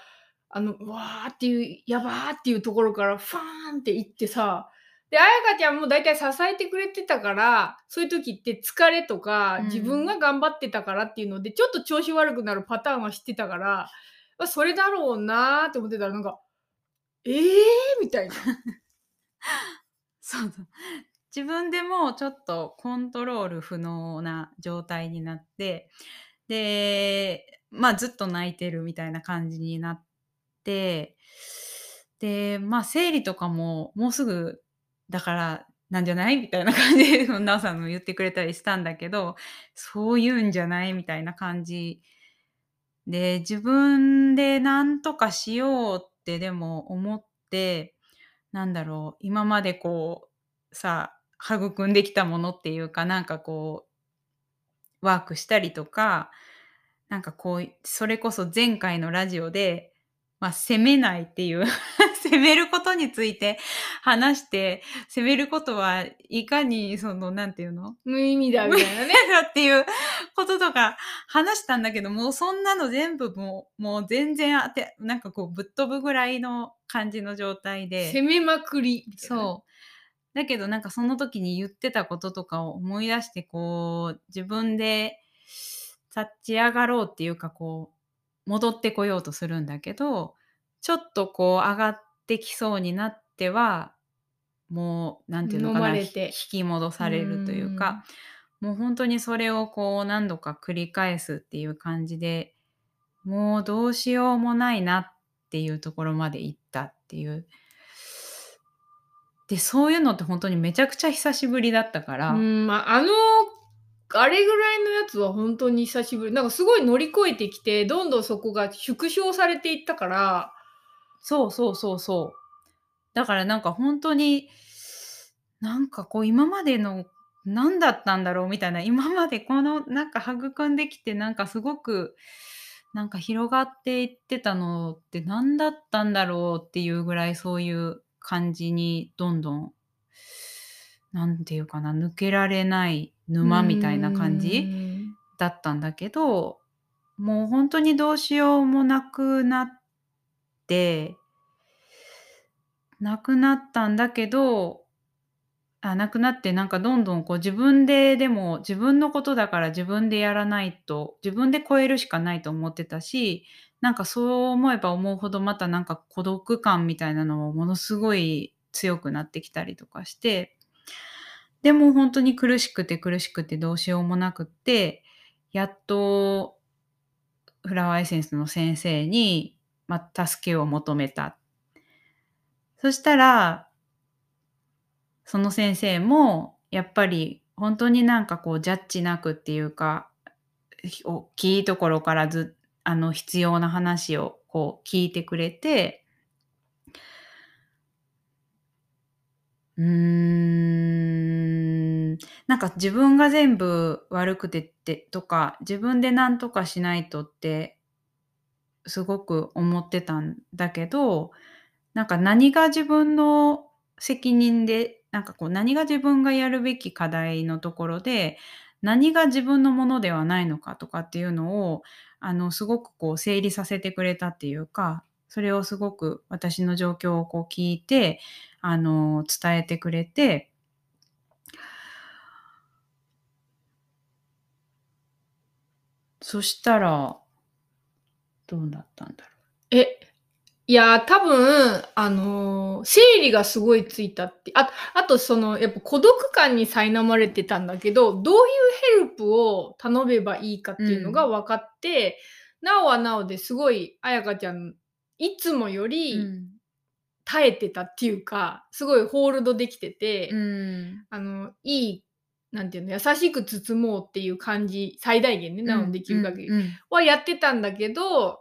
S1: あのうわーっていうやばーっていうところからファーンっていってさで彩香ちゃんも大体支えてくれてたからそういう時って疲れとか、
S2: うん。
S1: 自分が頑張ってたからっていうのでちょっと調子悪くなるパターンは知ってたからあそれだろうなーって思ってたらなんかえー？みたいな。
S2: そうそう。自分でもちょっとコントロール不能な状態になってでまあずっと泣いてるみたいな感じになってでまあ生理とかももうすぐだからなんじゃない？みたいな感じでなおさんも言ってくれたりしたんだけどそういうんじゃない？みたいな感じ。で自分で何とかしようってでも思ってなんだろう今までこうさ育んできたものっていうかなんかこうワークしたりとかなんかこうそれこそ前回のラジオで、まあ、責めないっていう 責めることについて話して責めることはいかにそのなんていうの？
S1: 無意味だみたいなね。
S2: だ っていうこととか話したんだけどもうそんなの全部もうもう全然当てなんかこうぶっ飛ぶぐらいの感じの状態で
S1: 攻めまくり。
S2: そうだけどなんかその時に言ってたこととかを思い出してこう自分で立ち上がろうっていうかこう戻ってこようとするんだけどちょっとこう上がってきそうになってはもうなんていうのかな引き戻されるというかもう本当にそれをこう何度か繰り返すっていう感じでもうどうしようもないなっていうところまで行ったっていう。でそういうのって本当にめちゃくちゃ久しぶりだったから、
S1: うん、まあ、あの、あれぐらいのやつは本当に久しぶり。なんかすごい乗り越えてきて、どんどんそこが縮小されていったから、
S2: そうそうそうそう。だからなんか本当に、なんかこう今までの何だったんだろうみたいな、今までこのなんか育んできてなんかすごくなんか広がっていってたのって何だったんだろうっていうぐらいそういう感じにどんどん、なんていうかな、抜けられない沼みたいな感
S1: う
S2: じ
S1: ん
S2: だったんだけど、もう本当にどうしようもなくなって、なくなったんだけど、あ、なくなってなんかどんどんこう自分ででも自分のことだから自分でやらないと、自分で超えるしかないと思ってたし、なんかそう思えば思うほどまたなんか孤独感みたいなのもものすごい強くなってきたりとかして、でも本当に苦しくて苦しくてどうしようもなくって、やっとフラワーエッセンスの先生に、まあ、助けを求めた。そしたら、その先生も、やっぱり本当になんかこうジャッジなくっていうか、大きいところからずあの必要な話をこう聞いてくれて、うーん、なんか自分が全部悪くてってとか、自分で何とかしないとって、すごく思ってたんだけど、なんか何が自分の責任で、なんかこう何が自分がやるべき課題のところで、何が自分のものではないのかとかっていうのを、あの、すごくこう整理させてくれたっていうか、それをすごく私の状況をこう聞いて、あの、伝えてくれて、そしたら、どうだったんだろ
S1: え、いや、多分、あのー整理がすごいついたって、あ、あとその、やっぱ孤独感に苛まれてたんだけど、どういうヘルプを頼めばいいかっていうのが分かって、なおはなおですごい、あやかちゃん、いつもよ
S2: う。
S1: り耐えてたっていうか、すごいホールドできてて、
S2: うん。
S1: あの、いい、なんていうの、優しく包もうっていう感じ、最大限ね、なおできる限り。
S2: うんうん
S1: はやってたんだけど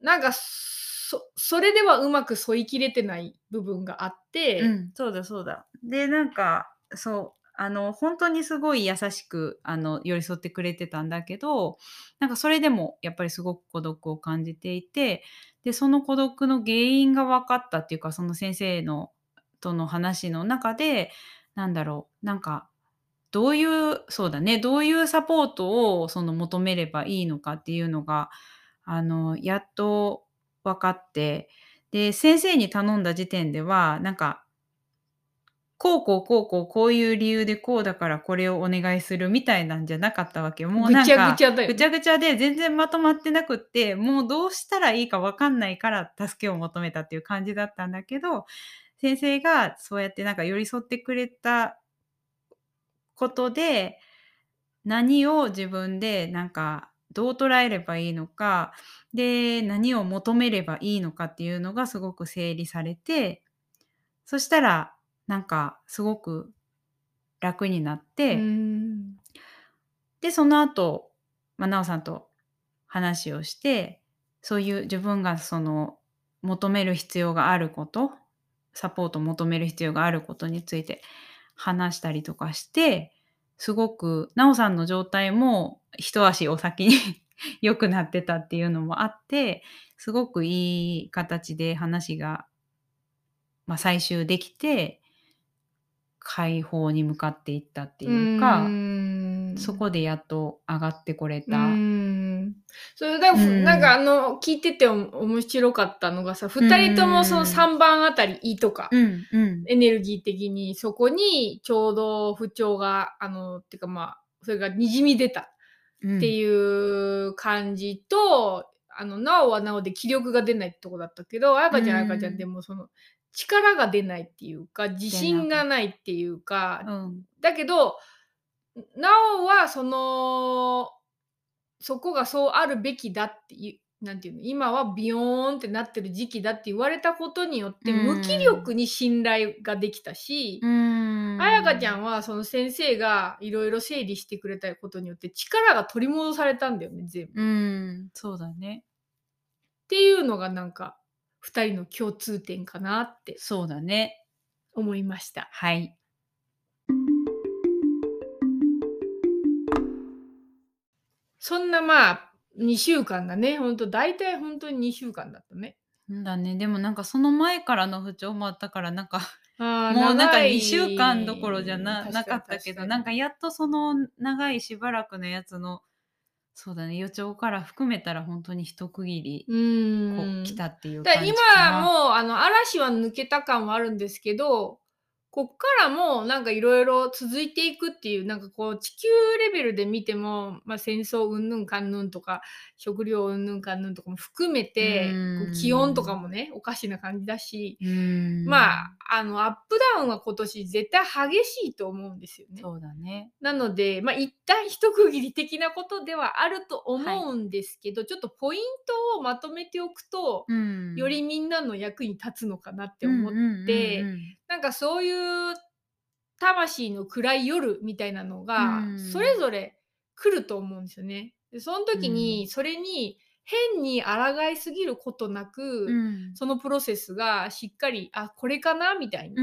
S1: なんかそそれではうまく添い切れてない部分があって、
S2: うん、そうだそうだ。で、なんか、そう、あの、本当にすごい優しく、あの、寄り添ってくれてたんだけど、なんかそれでもやっぱりすごく孤独を感じていて、で、その孤独の原因が分かったっていうか、その先生の、との話の中で、なんだろう、なんか、どういう、そうだね、どういうサポートをその求めればいいのかっていうのが、あの、やっと分かって、で、先生に頼んだ時点では、なんか、こうこうこうこうこういう理由でこうだからこれをお願いするみたいなんじゃなかったわけ。よ。もうなん
S1: ぐちゃ
S2: か
S1: ぐちゃだよね。
S2: ぐちゃぐちゃで全然まとまってなくって、もうどうしたらいいかわかんないから助けを求めたっていう感じだったんだけど、先生がそうやってなんか寄り添ってくれたことで、何を自分でなんかどう捉えればいいのかで何を求めればいいのかっていうのがすごく整理されてそしたらなんかすごく楽になって、
S1: うん。
S2: でその後、まあ、奈緒さんと話をしてそういう自分がその求める必要があることサポートを求める必要があることについて話したりとかしてすごく奈緒さんの状態も一足お先に 良くなってたっていうのもあってすごくいい形で話が、まあ、最終できて解放に向かっていったっていうか。
S1: う
S2: そこでやっと上がってこれ
S1: う
S2: た。
S1: ん。それだ、
S2: うん。
S1: なんかあの聞いててお面白かったのがさ2人ともその3番あたり「い」とか、
S2: うんうん。
S1: エネルギー的にそこにちょうど不調があのっていうかまあそれがにじみ出た
S2: うん。
S1: っていう感じと、あのなおはなおで気力が出ないってとこだったけどあやかちゃんあ
S2: うん
S1: やかちゃん。でもその力が出ないっていうか自信がないっていうか、
S2: うん。
S1: だけどなおはそのそこがそうあるべきだっていうなんていうの今はビヨーンってなってる時期だって言われたことによって
S2: うん。
S1: 無気力に信頼ができたし、
S2: うん。
S1: あやかちゃんはその先生がいろいろ整理してくれたことによって力が取り戻されたんだよね全部。っ
S2: うん。そうだね。
S1: ていうのがなんか2人の共通点かなって
S2: そうだね。
S1: 思いました。
S2: はい
S1: そんなまあ2週間だね本当大体本当に2週間だったね。
S2: うんだねでもなんかその前からの不調もあったからなんか
S1: あー
S2: もうなんか
S1: 長い
S2: 2週間どころじゃな
S1: 確
S2: なかったけど
S1: 確
S2: なんかやっとその長いしばらくのやつのそうだね予兆から含めたら本当に一区切り
S1: う
S2: こ
S1: ー
S2: うん来たっていう感じかな。
S1: 今もうあの嵐は抜けた感はあるんですけどこっからもなんかいろいろ続いていくっていうなんかこう地球レベルで見ても、まあ、戦争うんぬんかんぬんとか食料うんぬんかんぬんとかも含めて気温とかもねおかしな感じだし、
S2: うん
S1: まああのアップダウンは今年絶対激しいと思うんですよね。
S2: そうだね。
S1: なので、まあ、一旦一区切り的なことではあると思うんですけど、ちょっとポイントをまとめておくと、
S2: うん
S1: よりみんなの役に立つのかなって思って、なんかそういう魂の暗い夜みたいなのが
S2: うん。
S1: それぞれ来ると思うんですよね。でその時
S2: う
S1: にそれに変に抗いすぎることなく、
S2: うん。
S1: そのプロセスがしっかりあこれかなみたいに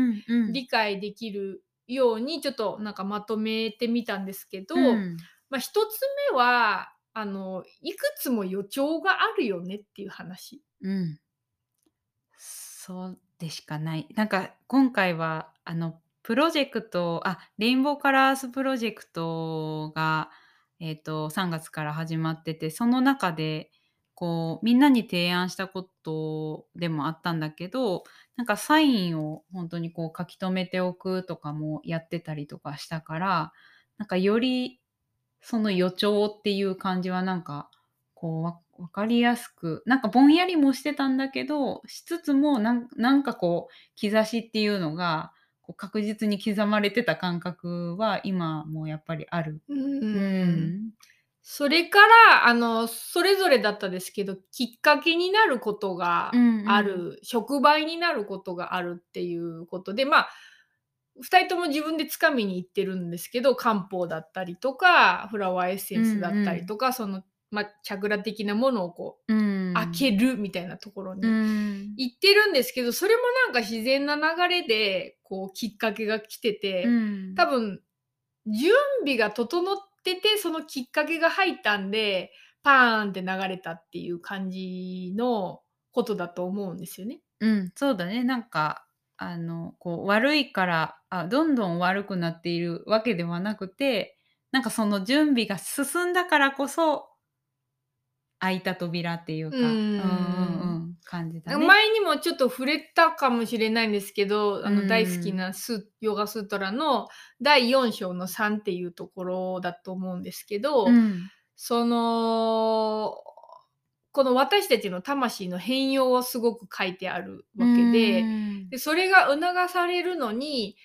S1: 理解できるようにちょっとなんかまとめてみたんですけど、
S2: うん。
S1: まあ、一つ目はあのいくつも予兆があるよねっていう話。
S2: うん、そうでしかない。なんか今回はあのプロジェクトあレインボーカラースプロジェクトが、えー、と3月から始まっててその中でこうみんなに提案したことでもあったんだけどなんかサインを本当にこう書き留めておくとかもやってたりとかしたからなんかよりその予兆っていう感じはなんかこう分かりやすくなんかぼんやりもしてたんだけどしつつもなんなんかこう兆しっていうのがこう確実に刻まれてた感覚は今もやっぱりある。
S1: うんそれからあのそれぞれだったですけどきっかけになることが
S2: うんうん。
S1: ある、触媒になることがあるっていうことでまあ2人とも自分でつかみに行ってるんですけど漢方だったりとかフラワーエッセンスだったりとか、その、まあ、チャクラ的なものをこう
S2: うん。
S1: 開けるみたいなところに
S2: うん。
S1: 行ってるんですけどそれもなんか自然な流れでこうきっかけが来てて、
S2: うん。
S1: 多分準備が整っててそのきっかけが入ったんでパーンって流れたっていう感じのことだと思うんですよね。
S2: うん、そうだね。なんかあのこう悪いからあどんどん悪くなっているわけではなくてなんかその準備が進んだからこそ開いた扉っていうか。
S1: うん。
S2: うん感じだね。
S1: 前にもちょっと触れたかもしれないんですけどあ
S2: うん
S1: の大好きなスヨガスートラの第4章の3っていうところだと思うんですけど、
S2: うん。
S1: そのこの私たちの魂の変容をすごく書いてあるわけで。
S2: うん。
S1: でそれが促されるのに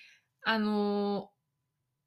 S1: あの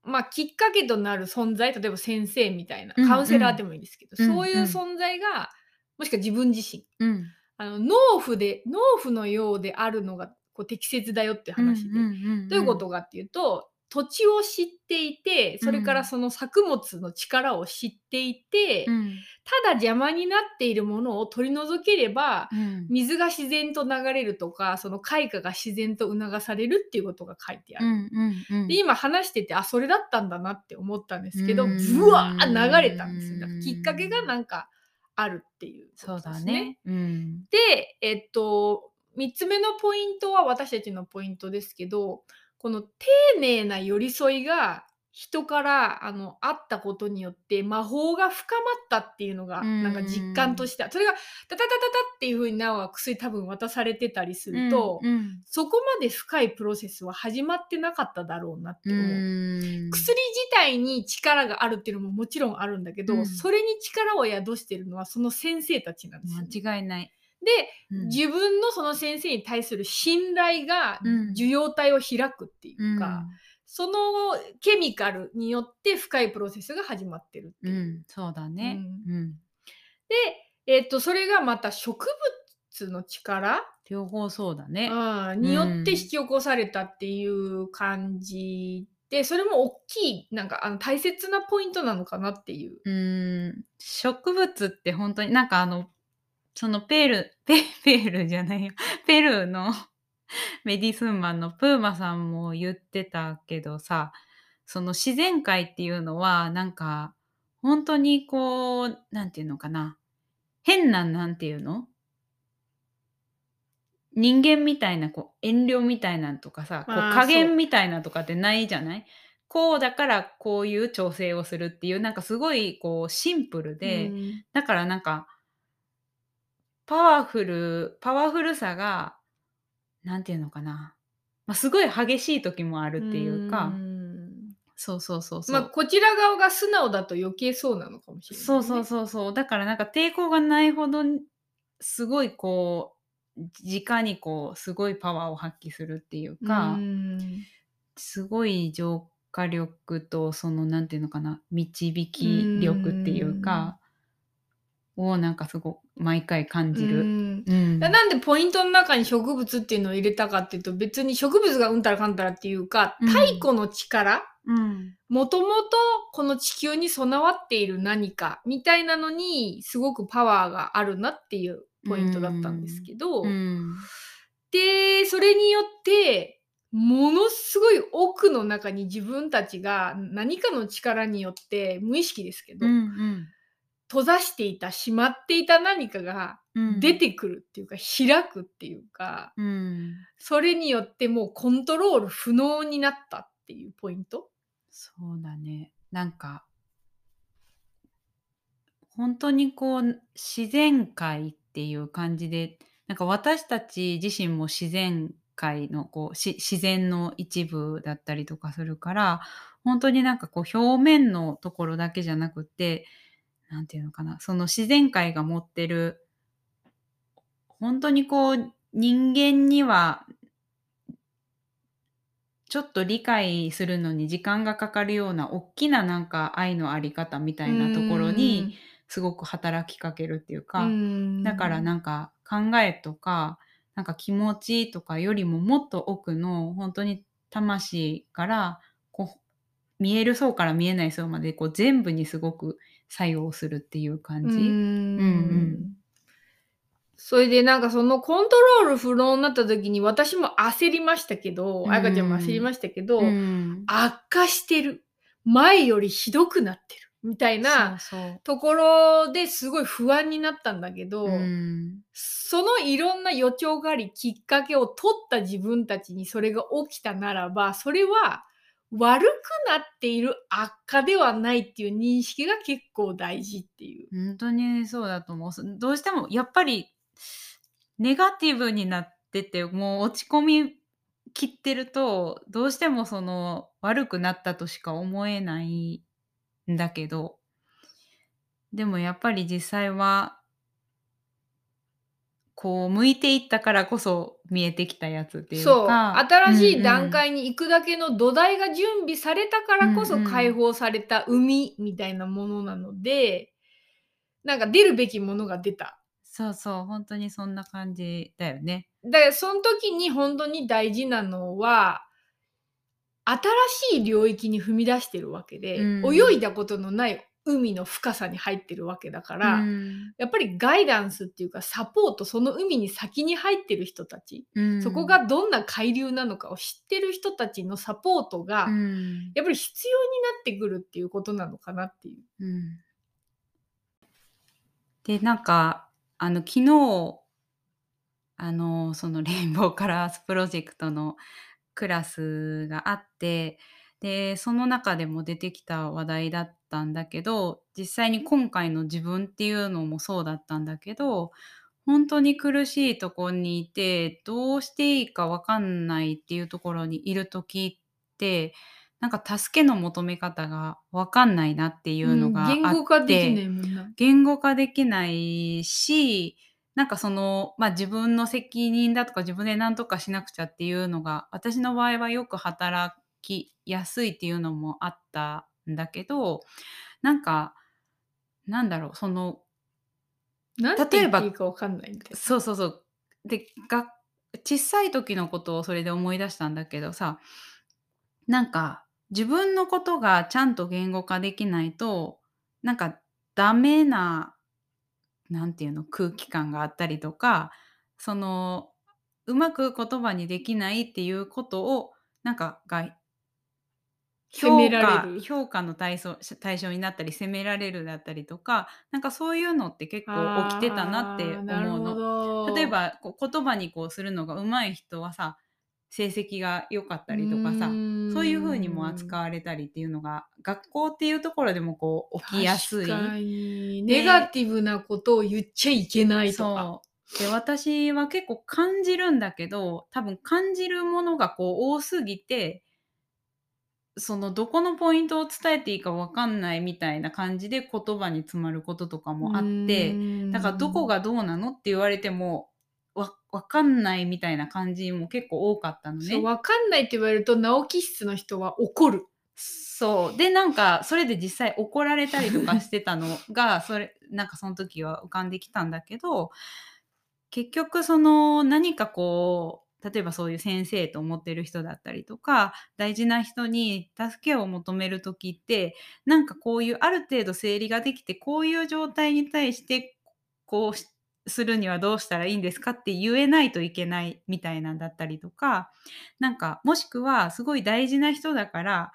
S1: まあ、きっかけとなる存在例えば先生みたいな
S2: うんうん
S1: カウンセラーでもいいですけど、
S2: うん。
S1: そういう存在がもしくは自分自身
S2: うん。
S1: あの農夫で農夫のようであるのがこう適切だよって話で、
S2: うんうんうん。
S1: どういうことかっていうと土地を知っていてそれからその作物の力を知っていて、
S2: うん。
S1: ただ邪魔になっているものを取り除ければ、
S2: うん。
S1: 水が自然と流れるとかその開花が自然と促されるっていうことが書いてある。
S2: うんうんうん。
S1: で今話しててあそれだったんだなって思ったんですけど
S2: うん。
S1: ブワー流れたんですよ。だからきっかけがなんかあるっていう
S2: そうだね。うん。
S1: でえっと3つ目のポイントは私たちのポイントですけどこの丁寧な寄り添いが人からあの会ったことによって魔法が深まったっていうのが
S2: うん。
S1: なんか実感としてはそれがタタタタタっていう風になおは薬多分渡されてたりすると、
S2: うんうん。
S1: そこまで深いプロセスは始まってなかっただろうなって思う。
S2: うん。
S1: 薬自体に力があるっていうのももちろんあるんだけど、
S2: うん。
S1: それに力を宿してるのはその先生たちなんですよね、
S2: 間違いない。
S1: で、
S2: うん。
S1: 自分のその先生に対する信頼が
S2: うん。
S1: 受容体を開くっていうか、
S2: うん。
S1: そのケミカルによって深いプロセスが始まってるっていう。
S2: うん、そうだね。うん、
S1: で、えっとそれがまた植物の力、
S2: 両方そうだね。
S1: うん。によって引き起こされたっていう感じでそれも大きいなんかあの大切なポイントなのかなっていう。
S2: うん、植物って本当になんかあのそのペール ペペールじゃないよ。ペルーの メディスンマンのプーマさんも言ってたけどさその自然界っていうのはなんか本当にこうなんていうのかな。変ななんていうの？人間みたいなこう遠慮みたいなんとかさこう。加減みたいなとかってないじゃない？こうだからこういう調整をするっていうなんかすごいこうシンプルで、
S1: うん。
S2: だからなんかパワフルパワフルさがなんていうのかな、まあ、すごい激しい時もあるっていうか、
S1: ん。
S2: そうそうそうそう、
S1: まあこちら側が素直だと余計そうなのかもしれない、ね。
S2: そうそうそうそう。だからなんか抵抗がないほどにすごいこう直にこうすごいパワーを発揮するっていうか、
S1: うん
S2: すごい浄化力とそのなん。ていうのかな導き力っていうかをなんかすごく毎回感じる。
S1: うん。
S2: うん。
S1: だなんでポイントの中に植物っていうのを入れたかっていうと別に植物がうんたらかんたらっていうか
S2: うん。
S1: 太古の力。
S2: うん。
S1: もともとこの地球に備わっている何かみたいなのにすごくパワーがあるなっていうポイントだったんですけど、
S2: うん。
S1: でそれによってものすごい奥の中に自分たちが何かの力によって無意識ですけど、
S2: うん
S1: 閉ざしていたしまっていた何かが
S2: うん。
S1: 出てくるっていうか、開くっていうか
S2: うん。
S1: それによってもうコントロール不能になったっていうポイント？
S2: そうだね。なんか本当にこう自然界っていう感じでなんか私たち自身も自然界のこうし自然の一部だったりとかするから本当になんかこう表面のところだけじゃなくってなんていうのかなその自然界が持ってる本当にこう人間にはちょっと理解するのに時間がかかるような大きななんか愛のあり方みたいなところにすごく働きかけるっていうか、だからなんか考えとかなんか気持ちとかよりももっと奥の本当に魂からこう見える層から見えない層までこう全部にすごく作用するっていう感じ。
S1: うん
S2: うん
S1: それでなんかそのコントロール不能になった時に私も焦りましたけど、
S2: うん。
S1: あやかちゃんも焦りましたけど、
S2: うん。
S1: 悪化してる。前よりひどくなってる。みたいなところですごい不安になったんだけど、
S2: うん。
S1: そのいろんな予兆がありきっかけを取った自分たちにそれが起きたならばそれは悪くなっている悪化ではないっていう認識が結構大事っていう。
S2: 本当にそうだと思うどうしてもやっぱりネガティブになっててもう落ち込みきってるとどうしてもその悪くなったとしか思えないんだけどでもやっぱり実際はこう向いていったからこそ見えてきたやつっていう
S1: そう
S2: か
S1: 新しい段
S2: うんうん
S1: 階に行くだけの土台が準備されたからこそ
S2: うんうん
S1: 解放された海みたいなものなので、なんか出るべきものが出た。
S2: そうそう本当にそんな感じだよね。
S1: だからその時に本当に大事なのは新しい領域に踏み出してるわけで、
S2: うん
S1: 泳いだことのない海の深さに入ってるわけだから、
S2: うん。
S1: やっぱりガイダンスっていうかサポートその海に先に入ってる人たち、
S2: うん。
S1: そこがどんな海流なのかを知ってる人たちのサポートが、
S2: うん。
S1: やっぱり必要になってくるっていうことなのかなっていう。
S2: うん。でなんかあの昨日あのそのレインボーカラースプロジェクトのクラスがあってでその中でも出てきた話題だったんだけど実際に今回の自分っていうのもそうだったんだけど本当に苦しいとこにいてどうしていいか分かんないっていうところにいる時ってなんか助けの求め方が分かんないなっていうのがあって、
S1: うん言語化できないもんな。
S2: 言語化できないしなんかその、まあ、自分の責任だとか自分で何とかしなくちゃっていうのが私の場合はよく働きやすいっていうのもあったんだけどなんかなんだろうその
S1: なんて言っていいかわかんないみたいな。
S2: そうそうそうでが小さい時のことをそれで思い出したんだけどさなんか自分のことがちゃんと言語化できないとなんかダメななんていうの空気感があったりとかそのうまく言葉にできないっていうことをなんかが評価評価の対象対象になったり責められるだったりとかなんかそういうのって結構起きてたなって思うの。
S1: ど
S2: 例えばこう言葉にこうするのが上手い人はさ成績が良かったりとかさそういう風にも扱われたりっていうのが学校っていうところでもこう起きやすい。
S1: ネガティブなことを言っちゃいけないとか。
S2: で私は結構感じるんだけど多分感じるものがこう多すぎてそのどこのポイントを伝えていいか分かんないみたいな感じで言葉に詰まることとかもあってだからどこがどうなのって言われてもわ分かんないみたいな感じも結構多かったのね。
S1: そう分かんないって言われると直木室の人は怒る。
S2: そうでなんかそれで実際怒られたりとかしてたのが それなんかその時は浮かんできたんだけど結局その何かこう例えばそういう先生と思ってる人だったりとか大事な人に助けを求める時ってなんかこういうある程度整理ができてこういう状態に対してこうしするにはどうしたらいいんですかって言えないといけないみたいなんだったりとかなんかもしくはすごい大事な人だから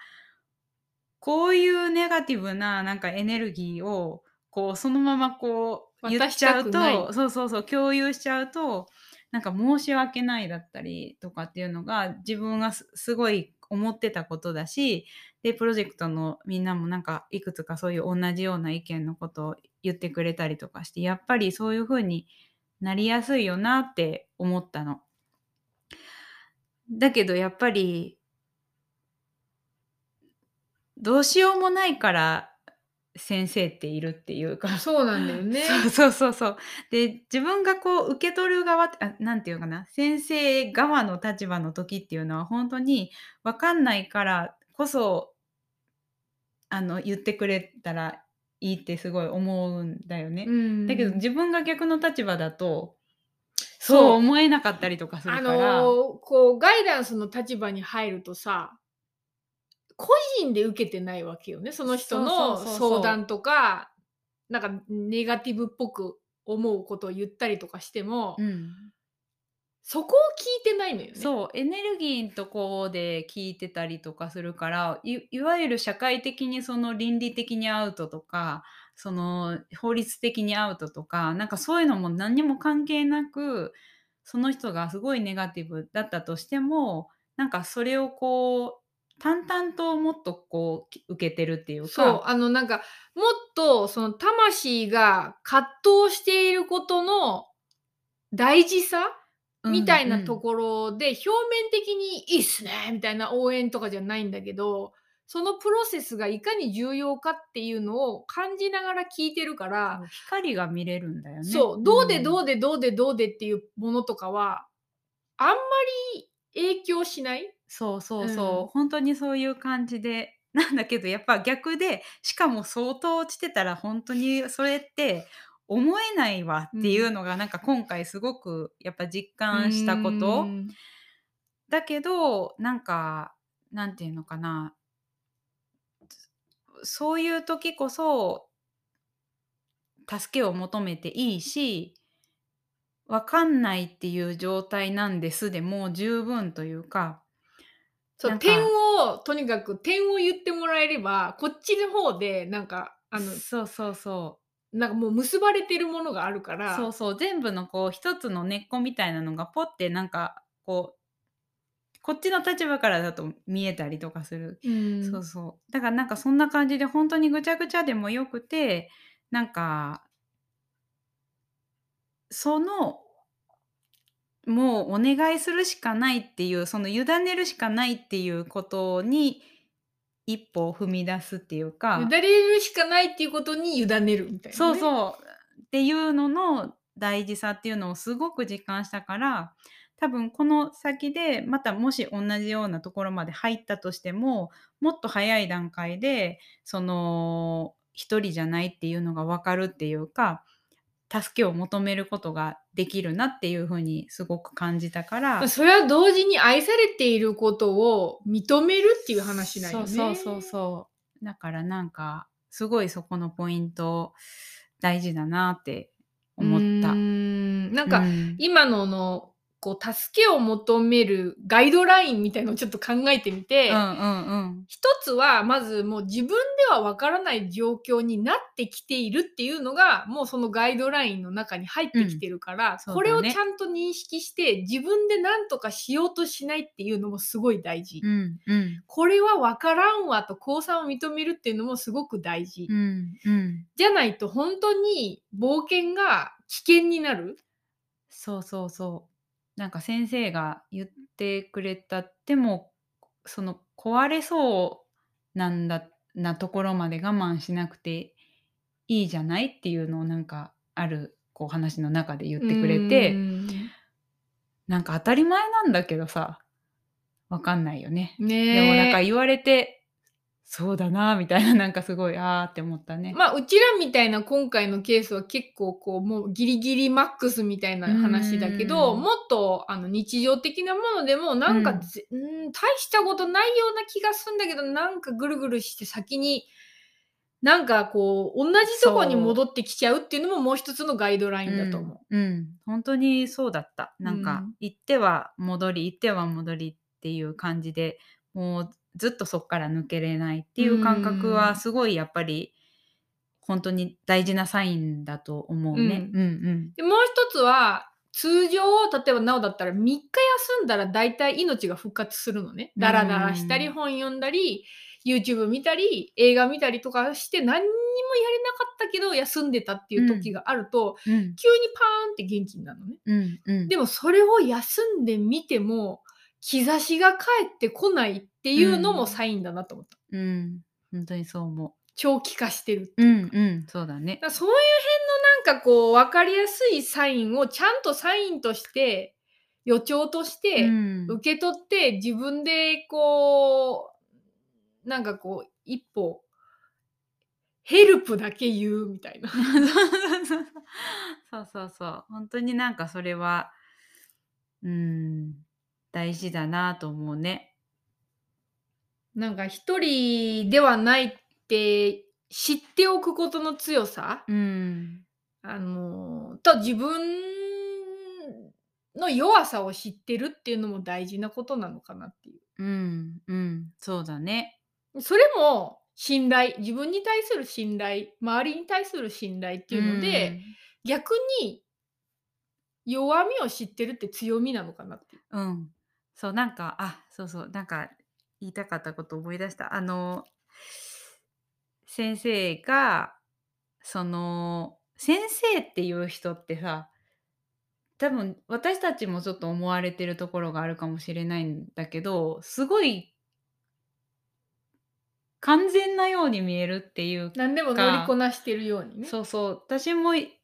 S2: こういうネガティブななんかエネルギーをこうそのままこう言っちゃうとそうそうそう共有しちゃうとなんか申し訳ないだったりとかっていうのが自分がすごい思ってたことだしでプロジェクトのみんなもなんかいくつかそういう同じような意見のことを言ってくれたりとかしてやっぱりそういう風になりやすいよなって思ったの。だけどやっぱりどうしようもないから先生っているっていうか
S1: そうなんだよね。
S2: そうそうそうそう。で自分がこう受け取る側あなんていうのかな先生側の立場の時っていうのは本当に分かんないからこそあの言ってくれたらいいってすごい思うんだよね。
S1: うん
S2: だけど自分が逆の立場だと
S1: そう
S2: 思えなかったりとかする
S1: あ
S2: から。
S1: のーこうガイダンスの立場に入るとさ個人で受けてないわけよねその人の相談とかなんかネガティブっぽく思うことを言ったりとかしても、
S2: うん
S1: そこを聞いてないのよね。
S2: そうエネルギーのとこで聞いてたりとかするからいいわゆる社会的にその倫理的にアウトとかその法律的にアウトとかなんかそういうのも何にも関係なくその人がすごいネガティブだったとしてもなんかそれをこう淡々ともっとこうき受けてるっていうか。
S1: そうあのなんかもっとその魂が葛藤していることの大事さみたいなと
S2: ろ、
S1: ころで表面的にいいっすねみたいな応援とかじゃないんだけどそのプロセスがいかに重要かっていうのを感じながら聞いてるから、
S2: 光が見れるんだよね。
S1: そうどうでど
S2: う
S1: うでどうでどうでっていうものとかはあんまり影響しない
S2: そうそうそう、
S1: うん
S2: 本当にそういう感じで。なんだけどやっぱ逆でしかも相当落ちてたら本当にそれって思えないわっていうのがなんか今回すごくやっぱ実感したこと。
S1: うん。
S2: だけどなんかなんていうのかな。そういう時こそ助けを求めていいし分かんないっていう状態なんですでもう十分というか
S1: そう点をとにかく点を言ってもらえればこっちの方でなんかあの
S2: そうそうそう。
S1: なんかもう結ばれてるものがあるから。
S2: そうそう。全部のこう一つの根っこみたいなのがポッてなんかこうこっちの立場からだと見えたりとかする。
S1: うん。
S2: そうそう。だからなんかそんな感じで本当にぐちゃぐちゃでもよくて、なんか、その、もうお願いするしかないっていう、その委ねるしかないっていうことに一歩を踏み出すっていうか、
S1: 委ねるしかないっていうことに委ねるみたいな、ね、
S2: そうそう。っていうのの大事さっていうのをすごく実感したから多分この先でまたもし同じようなところまで入ったとしてももっと早い段階でその一人じゃないっていうのが分かるっていうか助けを求めることができるなっていうふうにすごく感じたから。
S1: それは同時に愛されていることを認めるっていう話なんよね。
S2: そうそうそうだからなんかすごいそこのポイント大事だなって思った。
S1: うーんなんか、
S2: うん
S1: 今ののこう助けを求めるガイドラインみたいのをちょっと考えてみて、
S2: うんうんうん
S1: 一つはまずもう自分ではわからない状況になってきているっていうのがもうそのガイドラインの中に入ってきてるから、
S2: そうだね
S1: これをちゃんと認識して自分で何とかしようとしないっていうのもすごい大事。
S2: うんうん
S1: これはわからんわと降参を認めるっていうのもすごく大事。
S2: うんうん
S1: じゃないと本当に冒険が危険になる。
S2: そうそうそうなんか先生が言ってくれたでもその壊れそうなんだなところまで我慢しなくていいじゃないっていうのをなんかあるこう話の中で言ってくれ
S1: う
S2: て
S1: ん
S2: なんか当たり前なんだけどさわかんないよね。
S1: ね
S2: でもなん
S1: え
S2: か言われてそうだなみたいななんかすごいあーって思ったね。
S1: まあうちらみたいな今回のケースは結構こうもうギリギリマックスみたいな話だけど
S2: うん
S1: もっとあの日常的なものでもなんか
S2: うん
S1: ん、大したことないような気がするんだけどなんかぐるぐるして先になんかこう同じとこに戻ってきちゃうっていうのももう一つのガイドラインだと思う。
S2: うん、うん本当にそうだった。なんか、
S1: うん
S2: 行っては戻り行っては戻りっていう感じでもうずっとそこから抜けれないっていう感覚
S1: うん
S2: はすごいやっぱり本当に大事なサインだと思うね。
S1: うん
S2: うん
S1: でもう一つは通常例えばなおだったら3日休んだら大体命が復活するのね。ダラダラしたり
S2: うん
S1: 本読んだり YouTube 見たり映画見たりとかして何にもやれなかったけど休んでたっていう時があると、
S2: うんうん
S1: 急にパーンって元気になるのね。
S2: うんうん
S1: でもそれを休んでみても兆しが返ってこないっていうのもサインだなと思った。
S2: うん本当にそう思
S1: 長期化してるって
S2: う。
S1: いううか。
S2: んうんそうだね
S1: だそういう辺のなんかこう分かりやすいサインをちゃんとサインとして予兆として
S2: うん
S1: 受け取って自分でこうなんかこう一歩ヘルプだけ言うみたいな。
S2: そうそうそう本当になんかそれはうん大事だなと思うね。
S1: なんか一人ではないって知っておくことの強さ、
S2: うん
S1: あのと自分の弱さを知ってるっていうのも大事なことなのかなっていう。
S2: うんうんそうだね。
S1: それも信頼自分に対する信頼周りに対する信頼っていうので、逆に弱みを知ってるって強みなのかなっていう。
S2: うん、うん、そうなんかあそうそうなんか言いたかったこと思い出したあの先生がその先生っていう人ってさ多分私たちもちょっと思われてるところがあるかもしれないんだけどすごい完全なように見えるっていう
S1: 何でも乗りこなしてるようにね。
S2: そうそう私もい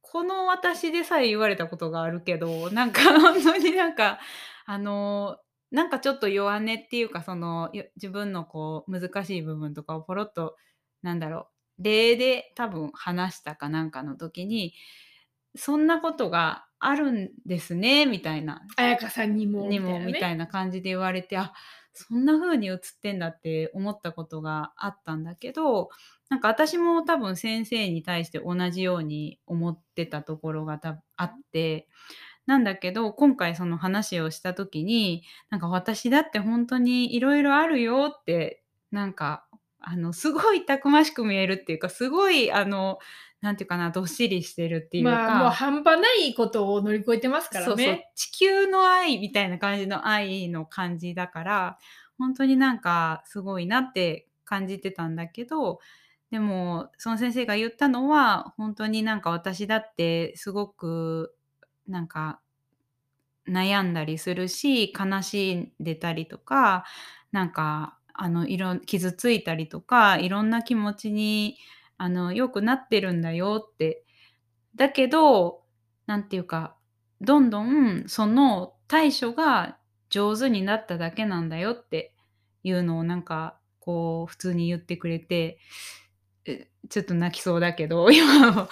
S2: この私でさえ言われたことがあるけどなんか本当になんかあのなんかちょっと弱音っていうかそのよ自分のこう難しい部分とかをポロッとなんだろう例で多分話したかなんかの時にそんなことがあるんですねみたいな。
S1: 彩香さんにも
S2: にもみたいな感じで言われてあそんな風に映ってんだって思ったことがあったんだけどなんか私も多分先生に対して同じように思ってたところがたあってなんだけど今回その話をした時になんか私だって本当にいろいろあるよってなんかあのすごいたくましく見えるっていうかすごいあのなんていうかなどっしりしてるっていうか、
S1: まあもう半端ないことを乗り越えてますからね。
S2: そうそう地球の愛みたいな感じの愛の感じだから本当になんかすごいなって感じてたんだけどでもその先生が言ったのは本当になんか私だってすごくなんか悩んだりするし悲しんでたりとかなんかあのいろ傷ついたりとかいろんな気持ちにあの良くなってるんだよって。だけどなんていうかどんどんその対処が上手になっただけなんだよっていうのをなんかこう普通に言ってくれてちょっと泣きそうだけど 今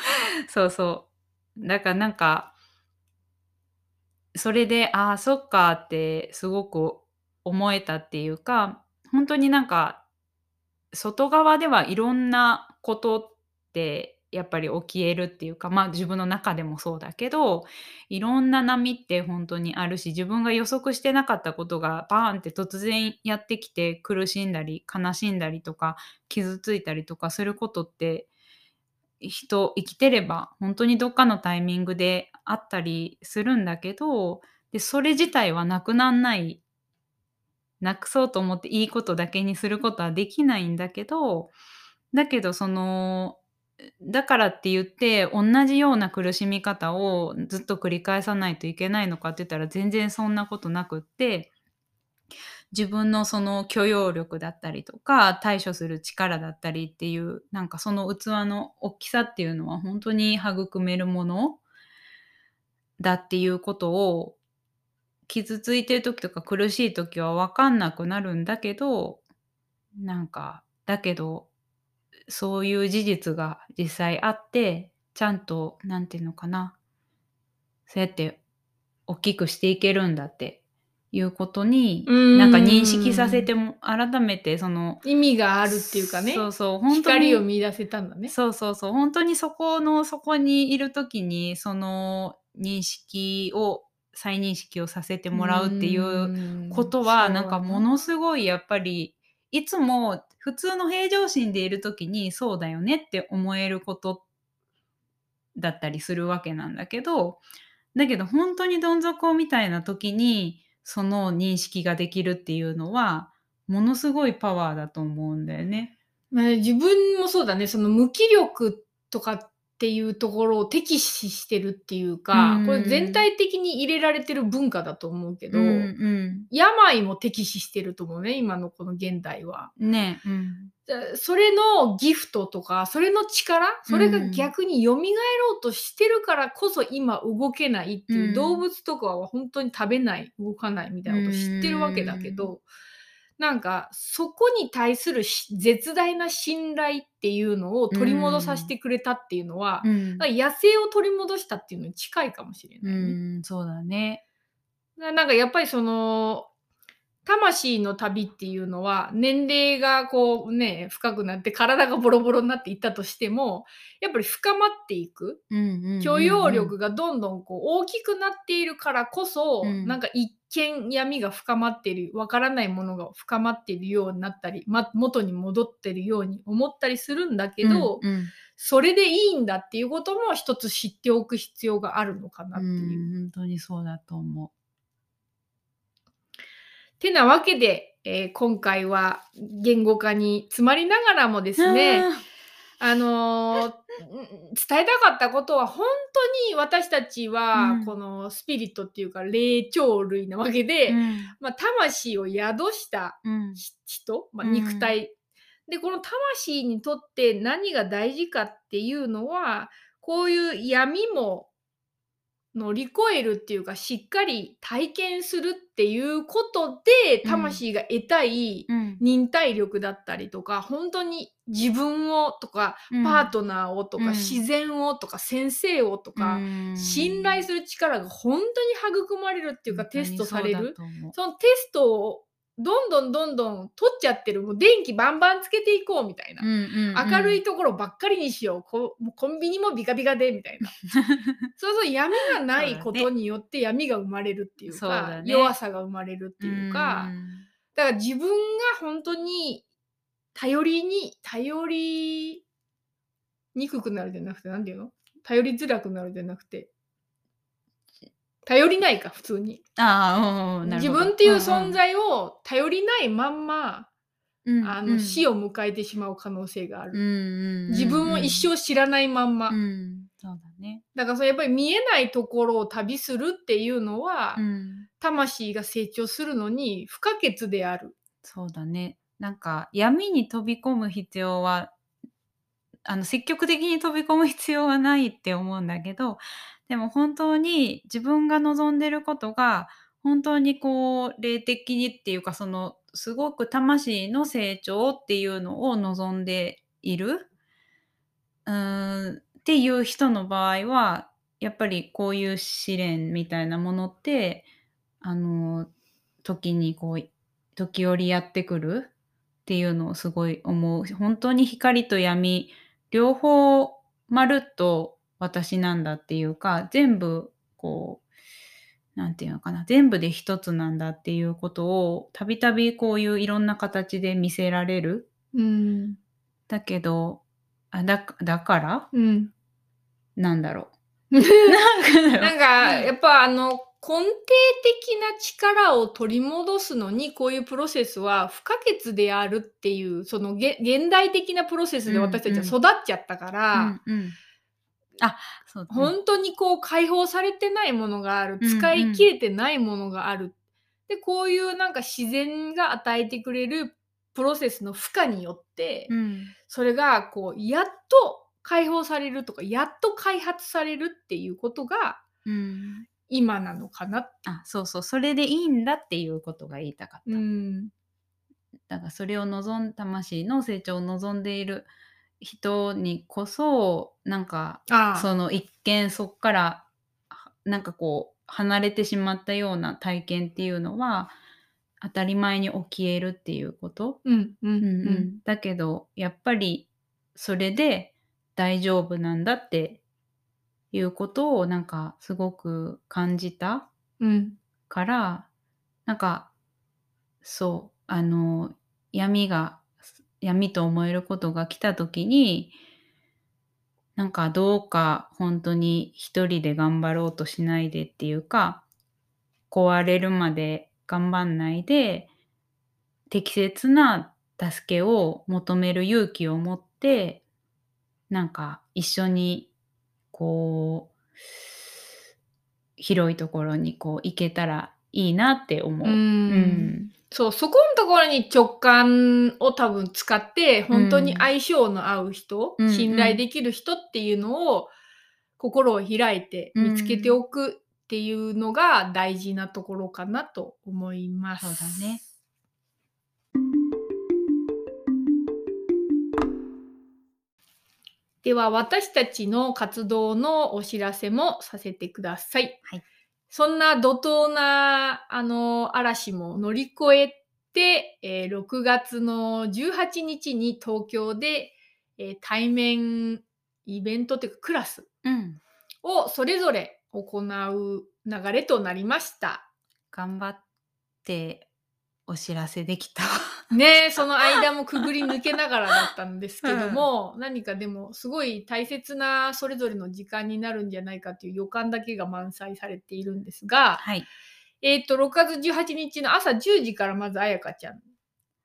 S2: そうそう。だからなんかそれでああそっかってすごく思えたっていうか本当になんか外側ではいろんなことってやっぱり起きえるっていうかまあ自分の中でもそうだけどいろんな波って本当にあるし自分が予測してなかったことがバーンって突然やってきて苦しんだり悲しんだりとか傷ついたりとかすることって人生きてれば本当にどっかのタイミングであったりするんだけどでそれ自体はなくなんないなくそうと思っていいことだけにすることはできないんだけどだけどそのだからって言って同じような苦しみ方をずっと繰り返さないといけないのかって言ったら全然そんなことなくって自分のその許容力だったりとか対処する力だったりっていうなんかその器の大きさっていうのは本当に育めるものだっていうことを傷ついてる時とか苦しい時は分かんなくなるんだけどなんかだけどそういう事実が実際あってちゃんとなんていうのかなそうやって大きくしていけるんだっていうことに
S1: うん
S2: なんか認識させても改めてその
S1: 意味があるっていうかね
S2: そうそう本当に
S1: 光を見出せたんだね。
S2: そうそうそう本当にそこのそこにいる時にその認識を再認識をさせてもらうっていうことはなんかものすごいやっぱりいつも普通の平常心でいる時にそうだよねって思えることだったりするわけなんだけどだけど本当にどん底みたいな時にその認識ができるっていうのはものすごいパワーだと思うんだよね。
S1: まあ自分もそうだね。その無気力とかっていうところを敵視してるっていうか、
S2: うん
S1: これ全体的に入れられてる文化だと思うけど、
S2: うん
S1: 病も敵視してると思うね今のこの現代は。
S2: うん、ね。うん
S1: だそれのギフトとかそれの力それが逆に蘇ろうとしてるからこそ今動けないっていう、
S2: うん。
S1: 動物とかは本当に食べない動かないみたいなこと知ってるわけだけど、なんかそこに対するし絶大な信頼っていうのを取り戻させてくれたっていうのは、
S2: うん。
S1: 野生を取り戻したっていうのに近いかもしれない、ね。
S2: うん、そうだね。
S1: ななんかやっぱりその魂の旅っていうのは年齢がこうね深くなって体がボロボロになっていったとしてもやっぱり深まっていく。許容力がどんどんこう大きくなっているからこそ、
S2: うん。
S1: なんか一見闇が深まっているわからないものが深まっているようになったり、ま、元に戻ってるように思ったりするんだけど、
S2: うんうん。
S1: それでいいんだっていうことも一つ知っておく必要があるのかなっていう。
S2: うん本当にそうだと思
S1: てなわけで、えー今回は言語化に詰まりながらもで
S2: う。
S1: すね、あのーん伝えたかったことは本当に私たちは
S2: うん。
S1: このスピリットっていうか霊長類なわけで、
S2: うん。
S1: まあ、魂を宿した
S2: うん。
S1: 人、まあ、
S2: うん。
S1: 肉体。でこの魂にとって何が大事かっていうのはこういう闇も乗り越えるっていうかしっかり体験するっていうことで
S2: うん。
S1: 魂が得たい
S2: うん。
S1: 忍耐力だったりとか本当に自分をとか
S2: うん。
S1: パートナーをとか、
S2: うん。
S1: 自然をとか先生をとか、信頼する力が本当に育まれるっていうかテストされる？そのテストをどんどんどんどん取っちゃってる。もう電気バンバンつけていこうみたいな、明るいところばっかりにしよう。こもうコンビニもビカビカでみたいな。そうそう闇がないことによって闇が生まれるっていうか
S2: ね。
S1: 弱さが生まれるっていうか、だから自分が本当に頼りに頼りにくくなるじゃなくて何て言うの？頼りづらくなるじゃなくて頼りないか普通に。
S2: ああ、うんなるほど。
S1: 自分っていう存、在を頼りないまんま、
S2: うんうん。
S1: あの死を迎えてしまう可能性がある、
S2: うんうんうんうん。
S1: 自分を一生知らないまんま、
S2: うん。そうだね。
S1: だからそれやっぱり見えないところを旅するっていうのは、
S2: うん。
S1: 魂が成長するのに不可欠である。
S2: そうだね。なんか闇に飛び込む必要はあの積極的に飛び込む必要はないって思うんだけどでも本当に自分が望んでることが本当にこう霊的にっていうかそのすごく魂の成長っていうのを望んでいる。うんっていう人の場合はやっぱりこういう試練みたいなものってあの時にこう時折やってくる。っていうのをすごい思う。本当に光と闇両方まるっと私なんだっていうか全部こうなんていうのかな全部で一つなんだっていうことをたびたびこういういろんな形で見せられる。
S1: うん。
S2: だけどあだだから
S1: うん。
S2: なんだろ
S1: な
S2: う。なん
S1: ん。か、やっぱあの、根底的な力を取り戻すのに、こういうプロセスは不可欠であるっていう、そのげ現代的なプロセスで私たちは育っちゃったから、
S2: うんうん、あそうだね。
S1: 本当にこう解放されてないものがある
S2: うんうん。
S1: 使い切れてないものがある、でこういうなんか自然が与えてくれるプロセスの負荷によって、
S2: うん。
S1: それがこうやっと解放されるとかやっと開発されるっていうことが
S2: うん。
S1: 今なのかなって。
S2: あそうそう。それでいいんだっていうことが言いたかった、
S1: うん。
S2: だからそれを望ん魂の成長を望んでいる人にこそなんかその一見そっからはなんかこう離れてしまったような体験っていうのは当たり前に起きえるっていうこと、
S1: うんうん
S2: うん。
S1: う
S2: うんん、だけどやっぱりそれで大丈夫なんだっていうことをなんかすごく感じた
S1: うん。
S2: からなんかそうあの闇が闇と思えることが来た時になんかどうか本当に一人で頑張ろうとしないでっていうか壊れるまで頑張んないで適切な助けを求める勇気を持ってなんか一緒にこう広いところにこう行けたらいいなって思う。
S1: うん
S2: うん
S1: そうそこのところに直感を多分使って本当に相性の合う人、
S2: うん
S1: 信頼できる人っていうのを心を開いて見つけておくっていうのが大事なところかなと思います。
S2: そうだね。
S1: では私たちの活動のお知らせもさせてください。
S2: はい
S1: そんな怒涛なあの嵐も乗り越えて、えー6月の18日に東京で、えー対面イベントというかクラス
S2: うん、
S1: をそれぞれ行う流れとなりました。
S2: 頑張ってお知らせできた。
S1: ねえその間もくぐり抜けながらだったんですけども、何かでもすごい大切なそれぞれの時間になるんじゃないかという予感だけが満載されているんですが、
S2: はい。
S1: えっ、と6月18日の朝10時からまずあやかちゃん。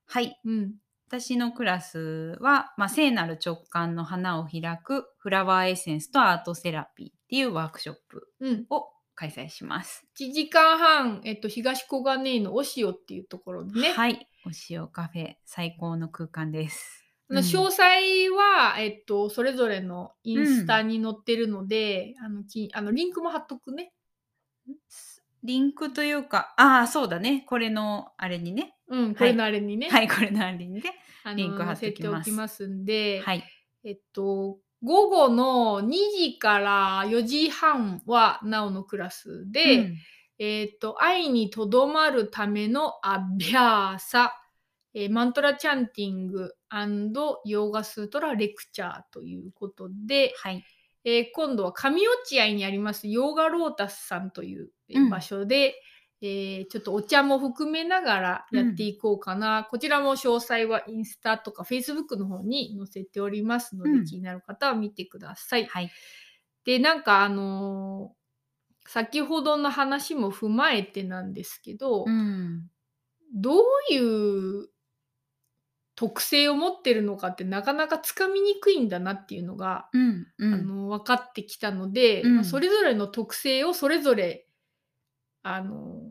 S2: はい。
S1: うん。
S2: 私のクラスは、まあ、聖なる直感の花を開くフラワーエッセンスとアートセラピーっていうワークショップ
S1: うん。
S2: を開催します。
S1: 1時間半、えっと、東小金井のオシオっていうところでね、
S2: はい。お塩カフェ最高の空間です。
S1: 詳細は、えっと、それぞれのインスタに載ってるので、あのきあのリンクも貼っとくね。
S2: リンクというか、ああ、そうだね。これのあれにね。
S1: うん、これのあれにね。
S2: はい、これのあれにね。リンク貼っ
S1: てお
S2: きます
S1: きますんで、
S2: はい。
S1: えっと、午後の2時から4時半はなおのクラスで、
S2: うん
S1: えっと、愛にとどまるためのアビャーサ、えーマントラチャンティングヨーガスートラレクチャーということで、
S2: はい。
S1: えー今度は上落合にありますヨーガロータスさんという場所で、えーちょっとお茶も含めながらやっていこうかな、こちらも詳細はインスタとかフェイスブックの方に載せておりますので、
S2: うん
S1: 気になる方は見てください。
S2: はい。
S1: でなんかあのー先ほどの話も踏まえてなんですけど、
S2: うん。
S1: どういう特性を持ってるのかってなかなかつかみにくいんだなっていうのが、
S2: うん。うん。
S1: あの分かってきたので、
S2: うん
S1: まあそれぞれの特性をそれぞれあの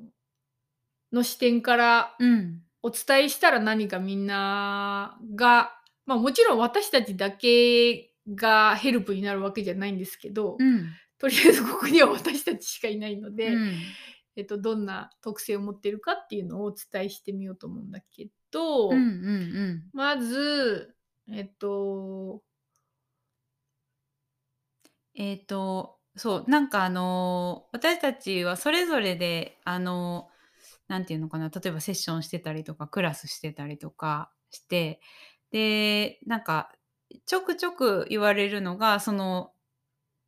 S1: の視点から
S2: うん。
S1: お伝えしたら何かみんなが、まあ、もちろん私たちだけがヘルプになるわけじゃないんですけど、
S2: うん。
S1: とりあえずここには私たちしかいないので、
S2: うん
S1: えっと、どんな特性を持ってるかっていうのをお伝えしてみようと思うんだけど、
S2: うん。うん。
S1: まずえっと
S2: えっ、と、そう、なんかあのー私たちはそれぞれで、あのーなんていうのかな、例えばセッションしてたりとか、クラスしてたりとかして、で、なんか、ちょくちょく言われるのが、その、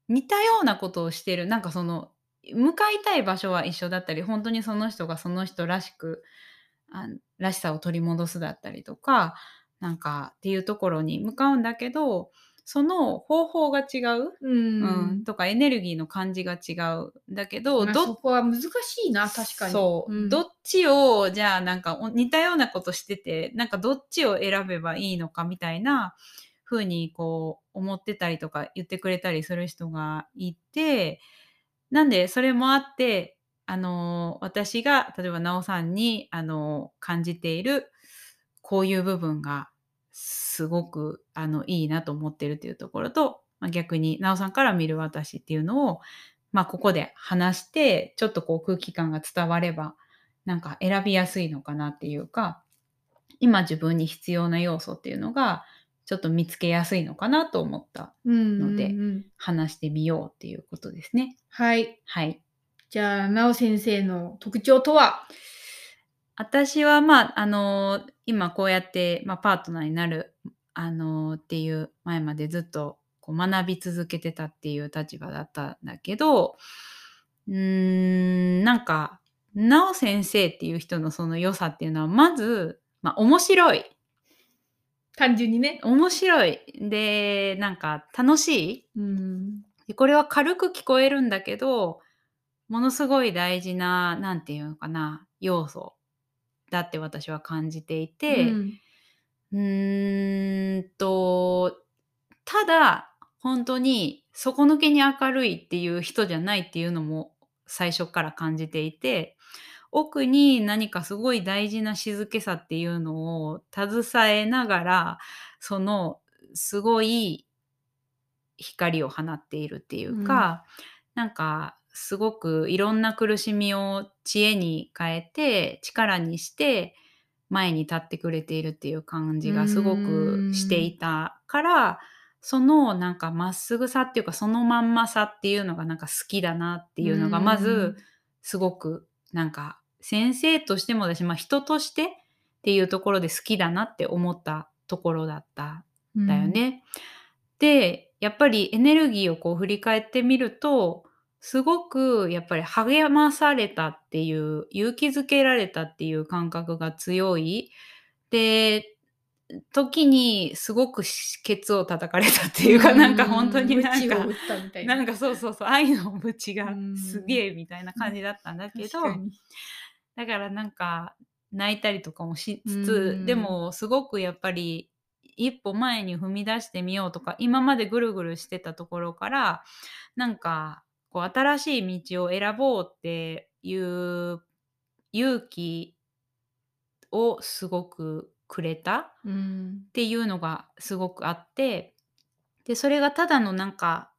S2: 似たようなことをしてる、なんかその、向かいたい場所は一緒だったり、本当にその人がその人らしく、あらしさを取り戻すだったりとか、なんかっていうところに向かうんだけど、その方法が違う、
S1: うん、
S2: うん、とかエネルギーの感じが違う。んだけど、
S1: まあ
S2: ど
S1: そこは難しいな確かに。
S2: そう、
S1: ん。
S2: どっちをじゃあなんかお似たようなことしててなんかどっちを選べばいいのかみたいな風にこう思ってたりとか言ってくれたりする人がいてなんでそれもあってあの私が例えばなおさんにあの感じているこういう部分がすごくあのいいなと思ってるっていうところと、まあ、逆になおさんから見る私っていうのをまあ、ここで話してちょっとこう空気感が伝わればなんか選びやすいのかなっていうか今自分に必要な要素っていうのがちょっと見つけやすいのかなと思った
S1: うん
S2: ので
S1: うんうん
S2: 話してみようっていうことですね。
S1: はい
S2: はい。
S1: じゃあなお先生の特徴とは？
S2: 私はまああの今こうやって、まあ、パートナーになるあのっていう前までずっとこう学び続けてたっていう立場だったんだけどうーんなんかなお先生っていう人のその良さっていうのはまず、まあ、面白い。
S1: 単純にね。
S2: 面白い。でなんか楽しい。
S1: うん。
S2: でこれは軽く聞こえるんだけどものすごい大事ななんていうのかな要素だって私は感じていて、
S1: うん。
S2: うーんとただ本当に底抜けに明るいっていう人じゃないっていうのも最初から感じていて奥に何かすごい大事な静けさっていうのを携えながらそのすごい光を放っているっていうか、なんかすごくいろん。な苦しみを知恵に変えて力にして前に立ってくれているっていう感じがすごくしていたからそのなん。かまっすぐさっていうかそのまん。まさっていうのがなん。か好きだなっていうのがまずすごくなん。か先生としてもだし、まあ、人としてっていうところで好きだなって思ったところだった
S1: うん。
S2: だよね。でやっぱりエネルギーをこう振り返ってみるとすごくやっぱり励まされたっていう勇気づけられたっていう感覚が強い。で時にすごくケツを叩かれたっていうか、なんか本当になんか
S1: な。
S2: なんかそうそうそう愛のムチが
S1: うん。
S2: すげえみたいな感じだったんだけど、だからなんか泣いたりとかもしつ
S1: う
S2: つ
S1: ん。
S2: でもすごくやっぱり一歩前に踏み出してみようとか今までぐるぐるしてたところからなんかこう新しい道を選ぼうっていう勇気をすごくくれた
S1: うん。
S2: っていうのがすごくあってでそれがただのなんか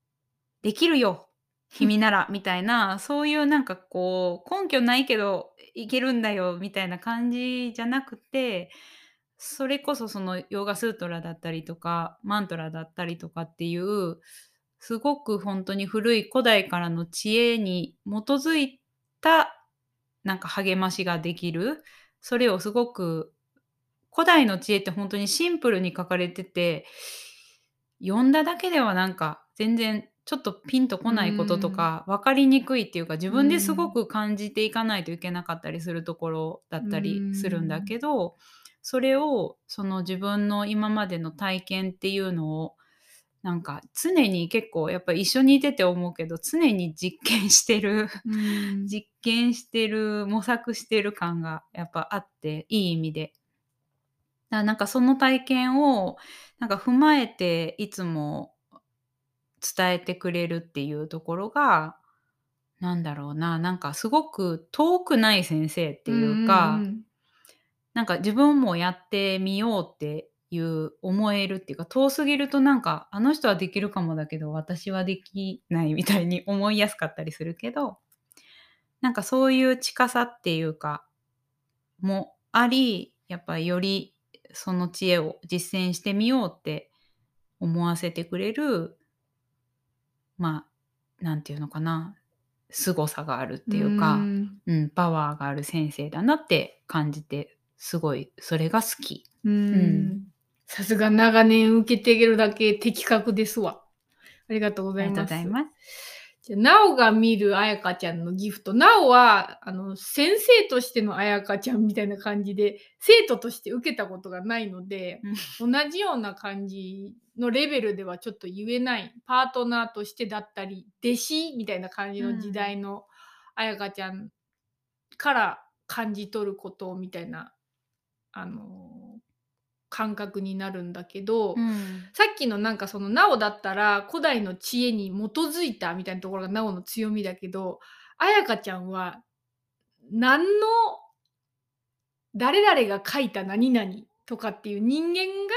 S2: 「できるよ 君なら」みたいなそういうなんかこう根拠ないけどいけるんだよみたいな感じじゃなくてそれこそそのヨガスートラだったりとかマントラだったりとかっていうすごく本当に古い古代からの知恵に基づいたなんか励ましができる。それをすごく古代の知恵って本当にシンプルに書かれてて読んだだけではなんか全然ちょっとピンとこないこととか分かりにくいっていうか自分ですごく感じていかないといけなかったりするところだったりするんだけどそれをその自分の今までの体験っていうのをなんか常に結構やっぱり一緒にいてて思うけど常に実験してる
S1: うん
S2: 実験してる模索してる感がやっぱあっていい意味で。だからなんかその体験をなんか踏まえていつも伝えてくれるっていうところがなんだろうななんかすごく遠くない先生っていうか、
S1: ん
S2: なんか自分もやってみようっていう思えるっていうか遠すぎるとなんかあの人はできるかもだけど私はできないみたいに思いやすかったりするけどなんかそういう近さっていうかもありやっぱりよりその知恵を実践してみようって思わせてくれるまあなんていうのかな凄さがあるっていうか、
S1: ん。
S2: うん、パワーがある先生だなって感じてすごいそれが好き。
S1: うん。
S2: ん
S1: さすが長年受けていけるだけ的確ですわ。ありがとうご
S2: ありがとう
S1: ざいます。
S2: ございます。
S1: じゃあなおが見るあやかちゃんのギフト。なおは、あの、先生としてのあやかちゃんみたいな感じで、生徒として受けたことがないので、同じような感じのレベルではちょっと言えない。パートナーとしてだったり、弟子みたいな感じの時代のあやかちゃんから感じ取ることみたいな、あの、感覚になるんだけど、
S2: うん。
S1: さっきのなんかそのなおだったら古代の知恵に基づいたみたいなところがなおの強みだけどあやかちゃんは何の誰々が書いた何々とかっていう人間が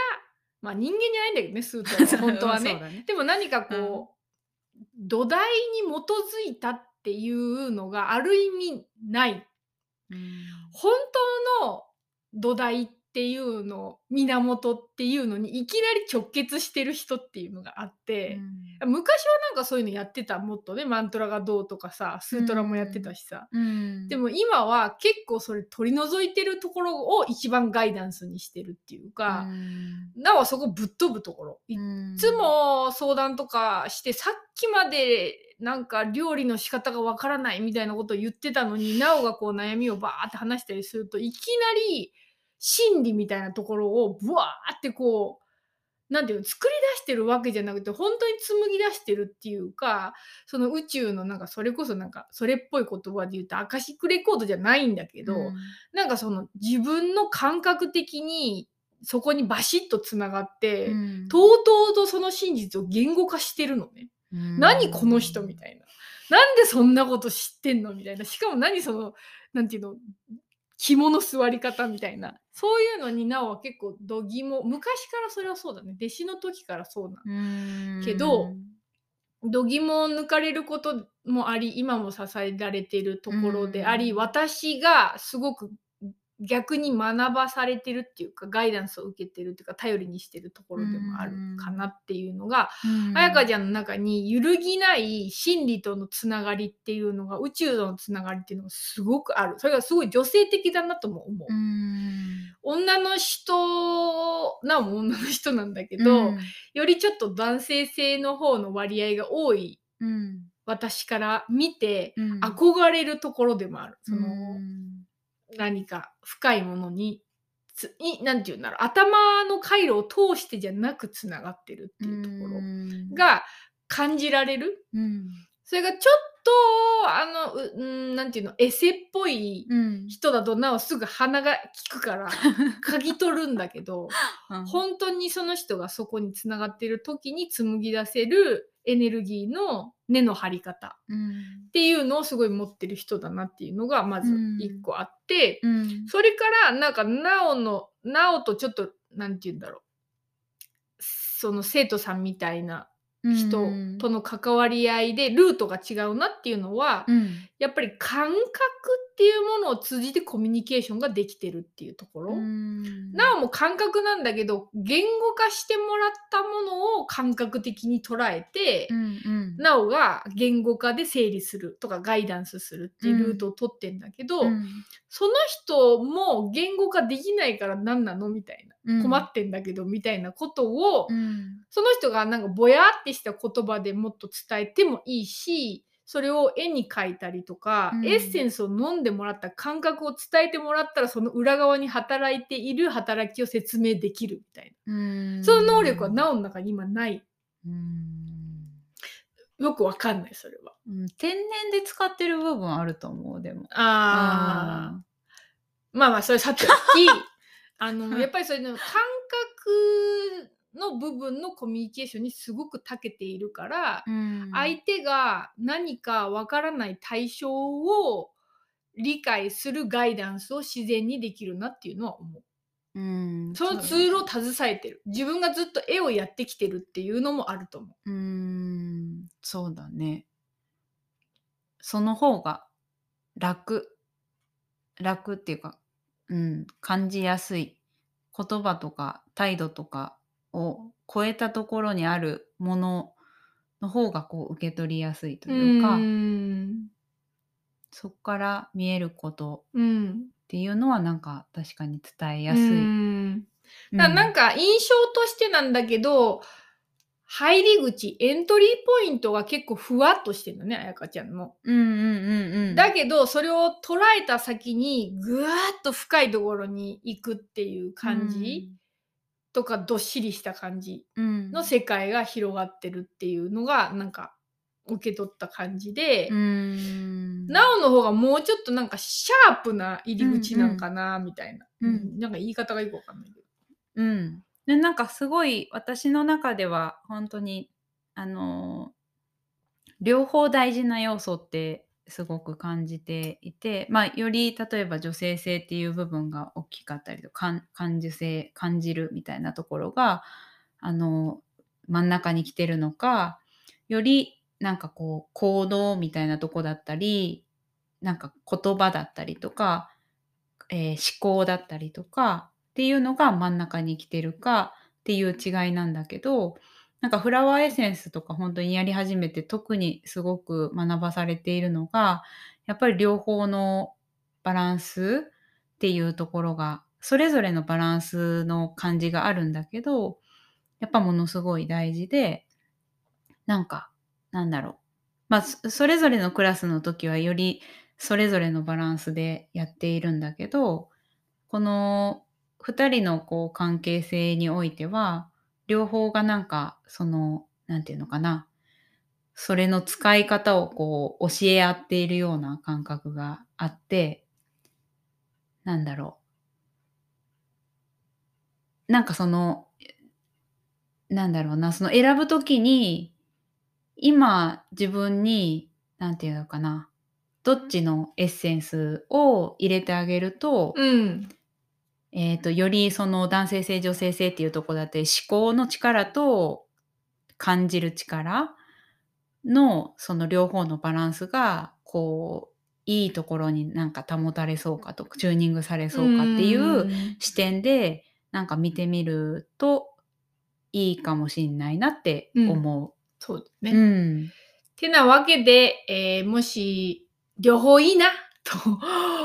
S1: まあ人間じゃないんだけどねスートは 本当はね。
S2: ね。
S1: でも何かこう、土台に基づいたっていうのがある意味ない。
S2: うん。
S1: 本当の土台っていうの源っていうのにいきなり直結してる人っていうのがあって、昔はなんかそういうのやってたもっとねマントラがどうとかさスートラもやってたしさ、
S2: うん。
S1: でも今は結構それ取り除いてるところを一番ガイダンスにしてるっていうか、なおはそこぶっ飛ぶところ。いっ
S2: い
S1: つも相談とかしてさっきまでなんか料理の仕方がわからないみたいなことを言ってたのになおがこう悩みをバーって話したりするといきなり心理みたいなところをブワーってこうなんていうの作り出してるわけじゃなくて本当に紡ぎ出してるっていうかその宇宙のなんかそれこそなんかそれっぽい言葉で言うとアカシックレコードじゃないんだけど、なんかその自分の感覚的にそこにバシッとつながって、とうとうとその真実を言語化してるのね。何この人みたいな。なんでそんなこと知ってんのみたいな。しかも何その、なんていうの、肝の座り方みたいな。そういうのになおは結構度肝、昔からそれはそうだね。弟子の時からそうなの。
S2: な
S1: けど度肝を抜かれることもあり今も支えられているところであり、
S2: うん
S1: 私がすごく逆に学ばされてるっていうかガイダンスを受けてるっていうか頼りにしてるところでもあるかなっていうのが、あやかちゃんの中に揺るぎない真理とのつながりっていうのが宇宙とのつながりっていうのがすごくある。それがすごい女性的だなとも思う、女の人なおも女の人なんだけど、よりちょっと男性性の方の割合が多い私から見て、憧れるところでもある。その、何か深いものについなんて言うんだろう。頭の回路を通してじゃなくつながってるっていうところが感じられる。それがちょっとあのううんなんていうのエセっぽい人だとなおすぐ鼻が利くから 嗅ぎ取るんだけど 本当にその人がそこにつながってる時に紡ぎ出せるエネルギーの根の張り方。
S2: うん。
S1: っていうのをすごい持ってる人だなっていうのがまず一個あって、
S2: うん。
S1: それからなんかなおのなおとちょっとなんて言うんだろう。その生徒さんみたいな人との関わり合いでルートが違うなっていうのは、
S2: うん。
S1: やっぱり感覚っていうものを通じてコミュニケーションができてるっていうところ。
S2: うん。
S1: なおも感覚なんだけど言語化してもらったものを感覚的に捉えて、
S2: うんうん。
S1: なおが言語化で整理するとかガイダンスするっていうルートを取ってんだけど、
S2: うん。
S1: その人も言語化できないから何なのみたいな、
S2: うん。
S1: 困ってんだけどみたいなことを、
S2: うん。
S1: その人がなんかぼやってした言葉でもっと伝えてもいいしそれを絵に描いたりとか、
S2: うん。
S1: エッセンスを飲んでもらった感覚を伝えてもらったらその裏側に働いている働きを説明できるみたい
S2: うん。
S1: なその能力はなおの中に今ない。
S2: うん。
S1: よくわかんないそれは。
S2: うん。天然で使ってる部分あると思うでも。
S1: あー。まあまあそれさておきあの やっぱりそれの感覚の部分のコミュニケーションにすごく長けているから、
S2: うん。
S1: 相手が何かわからない対象を理解するガイダンスを自然にできるなっていうのは思う。
S2: うん。
S1: そのツールを携えてる。自分がずっと絵をやってきてるっていうのもあると思う。
S2: うん。そうだね。その方が楽。楽っていうか、うん、感じやすい。言葉とか態度とかを超えたところにあるものの方がこう受け取りやすいというか、
S1: ん
S2: そこから見えること
S1: うん
S2: っていうのはなんか確かに伝えやすい。
S1: うんなんか印象としてなんだけど入り口エントリーポイントが結構ふわっとしてるのね彩香ちゃんの。
S2: うんうんうんうん。
S1: だけどそれを捉えた先にぐわーっと深いところに行くっていう感じ、とかどっしりした感じ
S2: うん。
S1: の世界が広がってるっていうのがなんか受け取った感じで、
S2: うん。
S1: なおの方がもうちょっとなんかシャープな入り口なんかなみたいな、
S2: うん。
S1: うん。なんか言い方がよくわかんないけど。
S2: うん、でなんかすごい私の中では本当にあのー両方大事な要素ってすごく感じていて、まあ、より例えば女性性っていう部分が大きかったりと感感受性感じるみたいなところがあの真ん中に来てるのかよりなんかこう行動みたいなとこだったりなんか言葉だったりとか、えー思考だったりとかっていうのが真ん中に来てるかっていう違いなんだけどなんかフラワーエッセンスとか本当にやり始めて特にすごく学ばされているのがやっぱり両方のバランスっていうところがそれぞれのバランスの感じがあるんだけどやっぱものすごい大事でなんかなんだろう。まあそれぞれのクラスの時はよりそれぞれのバランスでやっているんだけどこの2人のこう関係性においては両方がなんかそのなんていうのかな。それの使い方をこう教え合っているような感覚があってなんだろう。なんかそのなんだろうな。その選ぶときに今自分になんていうのかな。どっちのエッセンスを入れてあげると、
S1: うん。
S2: えー、とよりその男性性女性性っていうところだって思考の力と感じる力のその両方のバランスがこういいところになんか保たれそうかとチューニングされそうかっていう視点でなんか見てみるといいかもしんないなって思う。
S1: そうだね。
S2: うん
S1: てなわけで、えーもし両方いいなと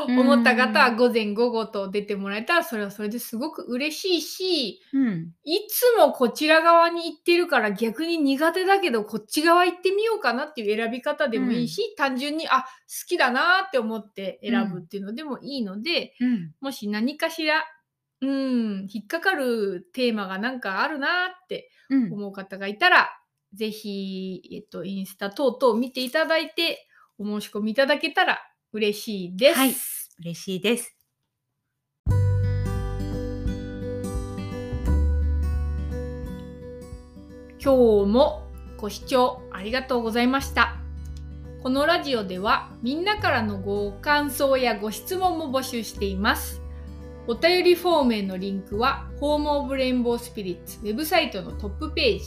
S1: 思った方は午前午後と出てもらえたらそれはそれですごく嬉しいし
S2: うん。
S1: いつもこちら側に行ってるから逆に苦手だけどこっち側行ってみようかなっていう選び方でもいいし、単純にあ好きだなって思って選ぶっていうのでもいいので、
S2: うん。
S1: もし何かしらうん引っかかるテーマがなんかあるなって
S2: うん。
S1: 思う方がいたら、ぜひ、えっと、インスタ等々見ていただいて、お申し込みいただけたら嬉しいです。
S2: はい嬉しいです。
S1: 今日もご視聴ありがとうございました。このラジオではみんなからのご感想やご質問も募集しています。お便りフォームへのリンクは、ホームオブレインボースピリッツウェブサイトのトップページ、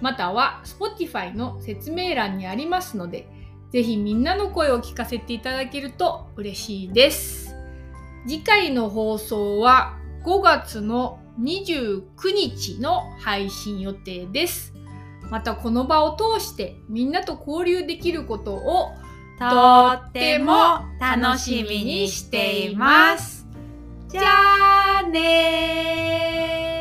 S1: または Spotify の説明欄にありますので、ぜひみんなの声を聞かせていただけると嬉しいです。次回の放送は5月の29日の配信予定です。またこの場を通してみんなと交流できることを
S2: とっても楽しみにしています。じゃあね